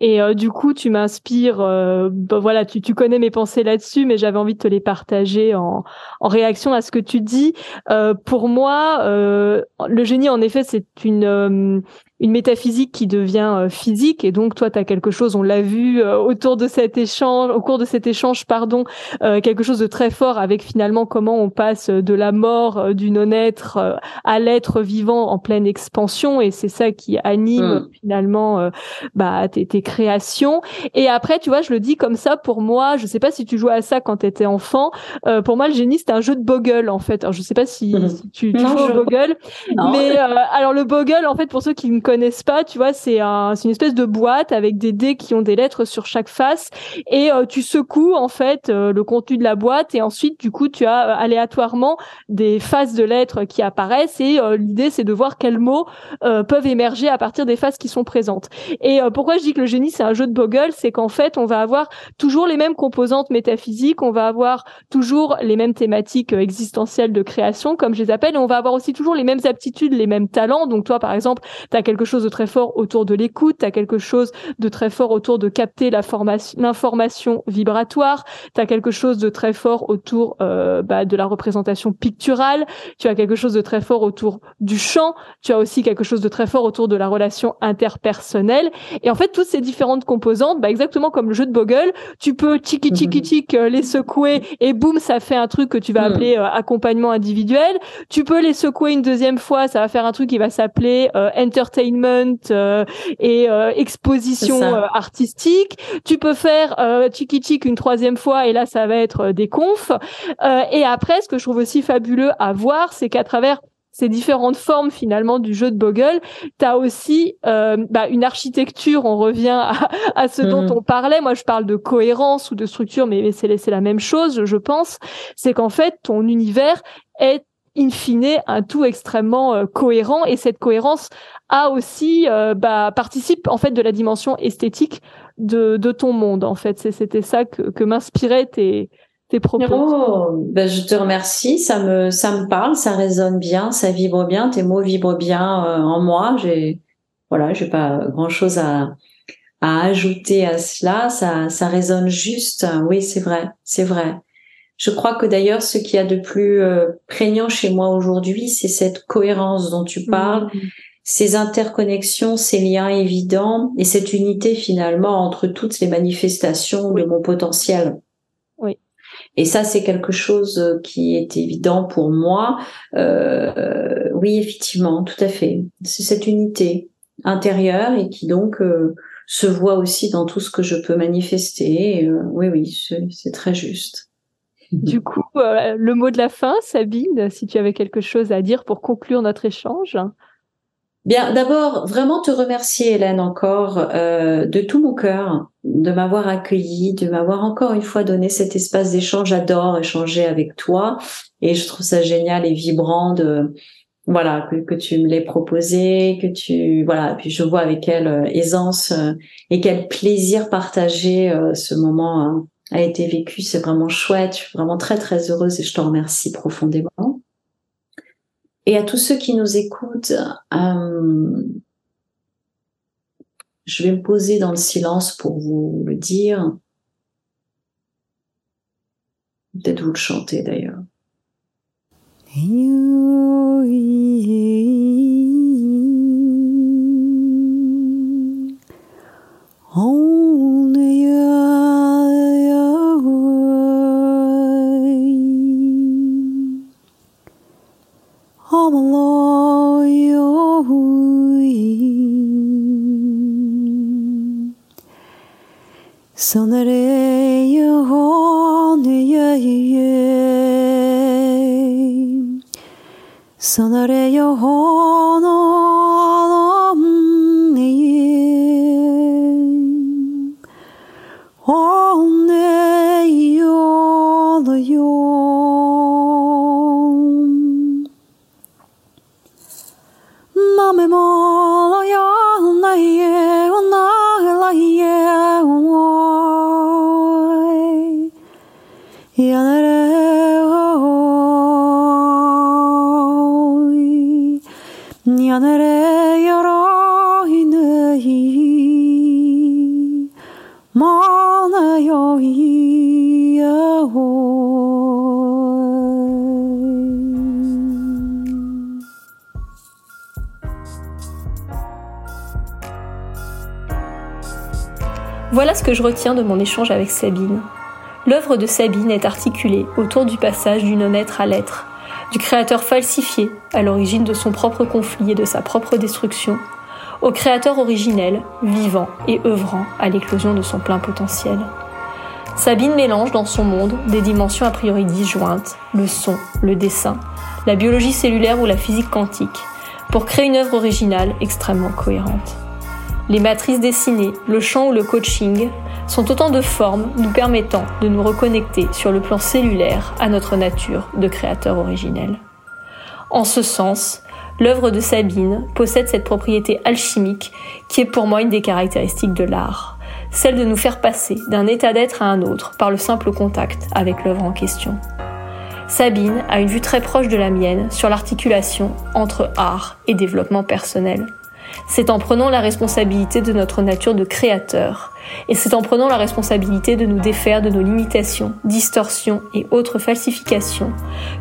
Et euh, du coup, tu m'inspires. Euh, bah, voilà, tu, connais mes pensées là-dessus, mais j'avais envie de te les partager en, réaction à ce que tu dis. Euh, pour moi, le génie, en effet, c'est une une métaphysique qui devient euh, physique. Et donc toi tu as quelque chose on l'a vu euh, autour de cet échange au cours de cet échange pardon euh, quelque chose de très fort avec finalement comment on passe de la mort du non-être à l'être vivant en pleine expansion. Et c'est ça qui anime mm. finalement bah tes, tes, créations. Et après tu vois je le dis comme ça pour moi je sais pas si tu jouais à ça quand tu étais enfant pour moi le génie c'était un jeu de bogle en fait. Alors je sais pas si, mm. tu, tu joues au bogle mais alors le bogle en fait pour ceux qui ne connaissent pas, tu vois, c'est un, une espèce de boîte avec des dés qui ont des lettres sur chaque face. Et euh, tu secoues en fait euh, le contenu de la boîte. Et ensuite du coup tu as euh, aléatoirement des faces de lettres qui apparaissent. Et l'idée c'est de voir quels mots peuvent émerger à partir des faces qui sont présentes. Et pourquoi je dis que le génie c'est un jeu de bogle, c'est qu'en fait on va avoir toujours les mêmes composantes métaphysiques, on va avoir toujours les mêmes thématiques existentielles de création comme je les appelle. Et on va avoir aussi toujours les mêmes aptitudes, les mêmes talents. Donc toi par exemple, tu as quelque chose de très fort autour de l'écoute, tu as quelque chose de très fort autour de capter l'information vibratoire, tu as quelque chose de très fort autour euh, bah, de la représentation picturale, tu as quelque chose de très fort autour du chant, tu as aussi quelque chose de très fort autour de la relation interpersonnelle. Et en fait, toutes ces différentes composantes, bah, exactement comme le jeu de Bogle, tu peux tiki tiki tiki euh, les secouer et boum, ça fait un truc que tu vas hmm. appeler euh, accompagnement individuel. Tu peux les secouer une deuxième fois, ça va faire un truc qui va s'appeler entertainment euh, et euh, exposition euh, artistique. Tu peux faire tiki une troisième fois et là ça va être des confs. et après, ce que je trouve aussi fabuleux à voir, c'est qu'à travers ces différentes formes finalement du jeu de Bogle, tu as aussi bah, une architecture, on revient à, ce dont mhm. on parlait, moi je parle de cohérence ou de structure, mais, mais c'est la même chose, je pense, c'est qu'en fait ton univers est in fine un tout extrêmement euh, cohérent et cette cohérence a aussi euh, bah, participe en fait de la dimension esthétique de, de ton monde en fait c'était ça que, que m'inspiraient tes tes propos. Oh, ben je te remercie, ça me ça me parle, ça résonne bien, ça vibre bien, tes mots vibrent bien euh, en moi. J'ai voilà, j'ai pas grand chose à à ajouter à cela, ça ça résonne juste. Oui, c'est vrai, c'est vrai. Je crois que d'ailleurs, ce qu'il y a de plus euh, prégnant chez moi aujourd'hui, c'est cette cohérence dont tu parles, mmh. ces interconnexions, ces liens évidents et cette unité finalement entre toutes les manifestations de mon potentiel. Oui. Et ça, c'est quelque chose euh, qui est évident pour moi. Euh, oui, effectivement, tout à fait. C'est cette unité intérieure et qui donc euh, se voit aussi dans tout ce que je peux manifester. oui, oui, c'est très juste. Du coup, euh, le mot de la fin, Sabine, si tu avais quelque chose à dire pour conclure notre échange. Bien, d'abord, vraiment te remercier, Hélène, encore euh, de tout mon cœur, de m'avoir accueilli, de m'avoir encore une fois donné cet espace d'échange. J'adore échanger avec toi et je trouve ça génial et vibrant de voilà que, tu me l'aies proposé, que tu voilà. Puis je vois avec quelle euh, aisance et quel plaisir partager ce moment. Hein a été vécu. C'est vraiment chouette. Je suis vraiment très, très heureuse et je te remercie profondément. Et à tous ceux qui nous écoutent, euh, je vais me poser dans le silence pour vous le dire. Peut-être vous le chanter d'ailleurs. Voilà ce que je retiens de mon échange avec Sabine. L'œuvre de Sabine est articulée autour du passage du non-être à l'être, du créateur falsifié à l'origine de son propre conflit et de sa propre destruction, au créateur originel, vivant et œuvrant à l'éclosion de son plein potentiel. Sabine mélange dans son monde des dimensions a priori disjointes, le son, le dessin, la biologie cellulaire ou la physique quantique, pour créer une œuvre originale extrêmement cohérente. Les matrices dessinées, le chant ou le coaching sont autant de formes nous permettant de nous reconnecter sur le plan cellulaire à notre nature de créateur originel. En ce sens, l'œuvre de Sabine possède cette propriété alchimique qui est pour moi une des caractéristiques de l'art, celle de nous faire passer d'un état d'être à un autre par le simple contact avec l'œuvre en question. Sabine a une vue très proche de la mienne sur l'articulation entre art et développement personnel. C'est en prenant la responsabilité de notre nature de créateur, et c'est en prenant la responsabilité de nous défaire de nos limitations, distorsions et autres falsifications,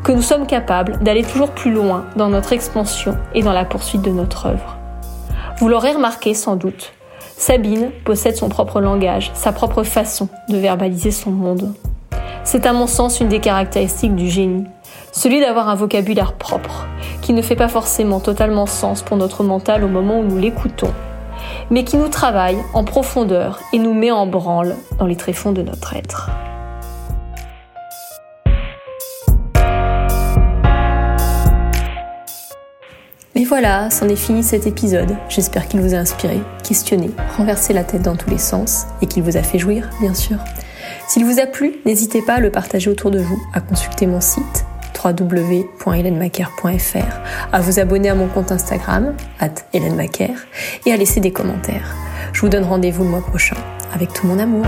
que nous sommes capables d'aller toujours plus loin dans notre expansion et dans la poursuite de notre œuvre. Vous l'aurez remarqué sans doute, Sabine possède son propre langage, sa propre façon de verbaliser son monde. C'est à mon sens une des caractéristiques du génie, celui d'avoir un vocabulaire propre, qui ne fait pas forcément totalement sens pour notre mental au moment où nous l'écoutons, mais qui nous travaille en profondeur et nous met en branle dans les tréfonds de notre être. Et voilà, c'en est fini cet épisode. J'espère qu'il vous a inspiré, questionné, renversé la tête dans tous les sens et qu'il vous a fait jouir, bien sûr. S'il vous a plu, n'hésitez pas à le partager autour de vous, à consulter mon site www.helenmaker.fr, à vous abonner à mon compte Instagram, at et à laisser des commentaires. Je vous donne rendez-vous le mois prochain avec tout mon amour.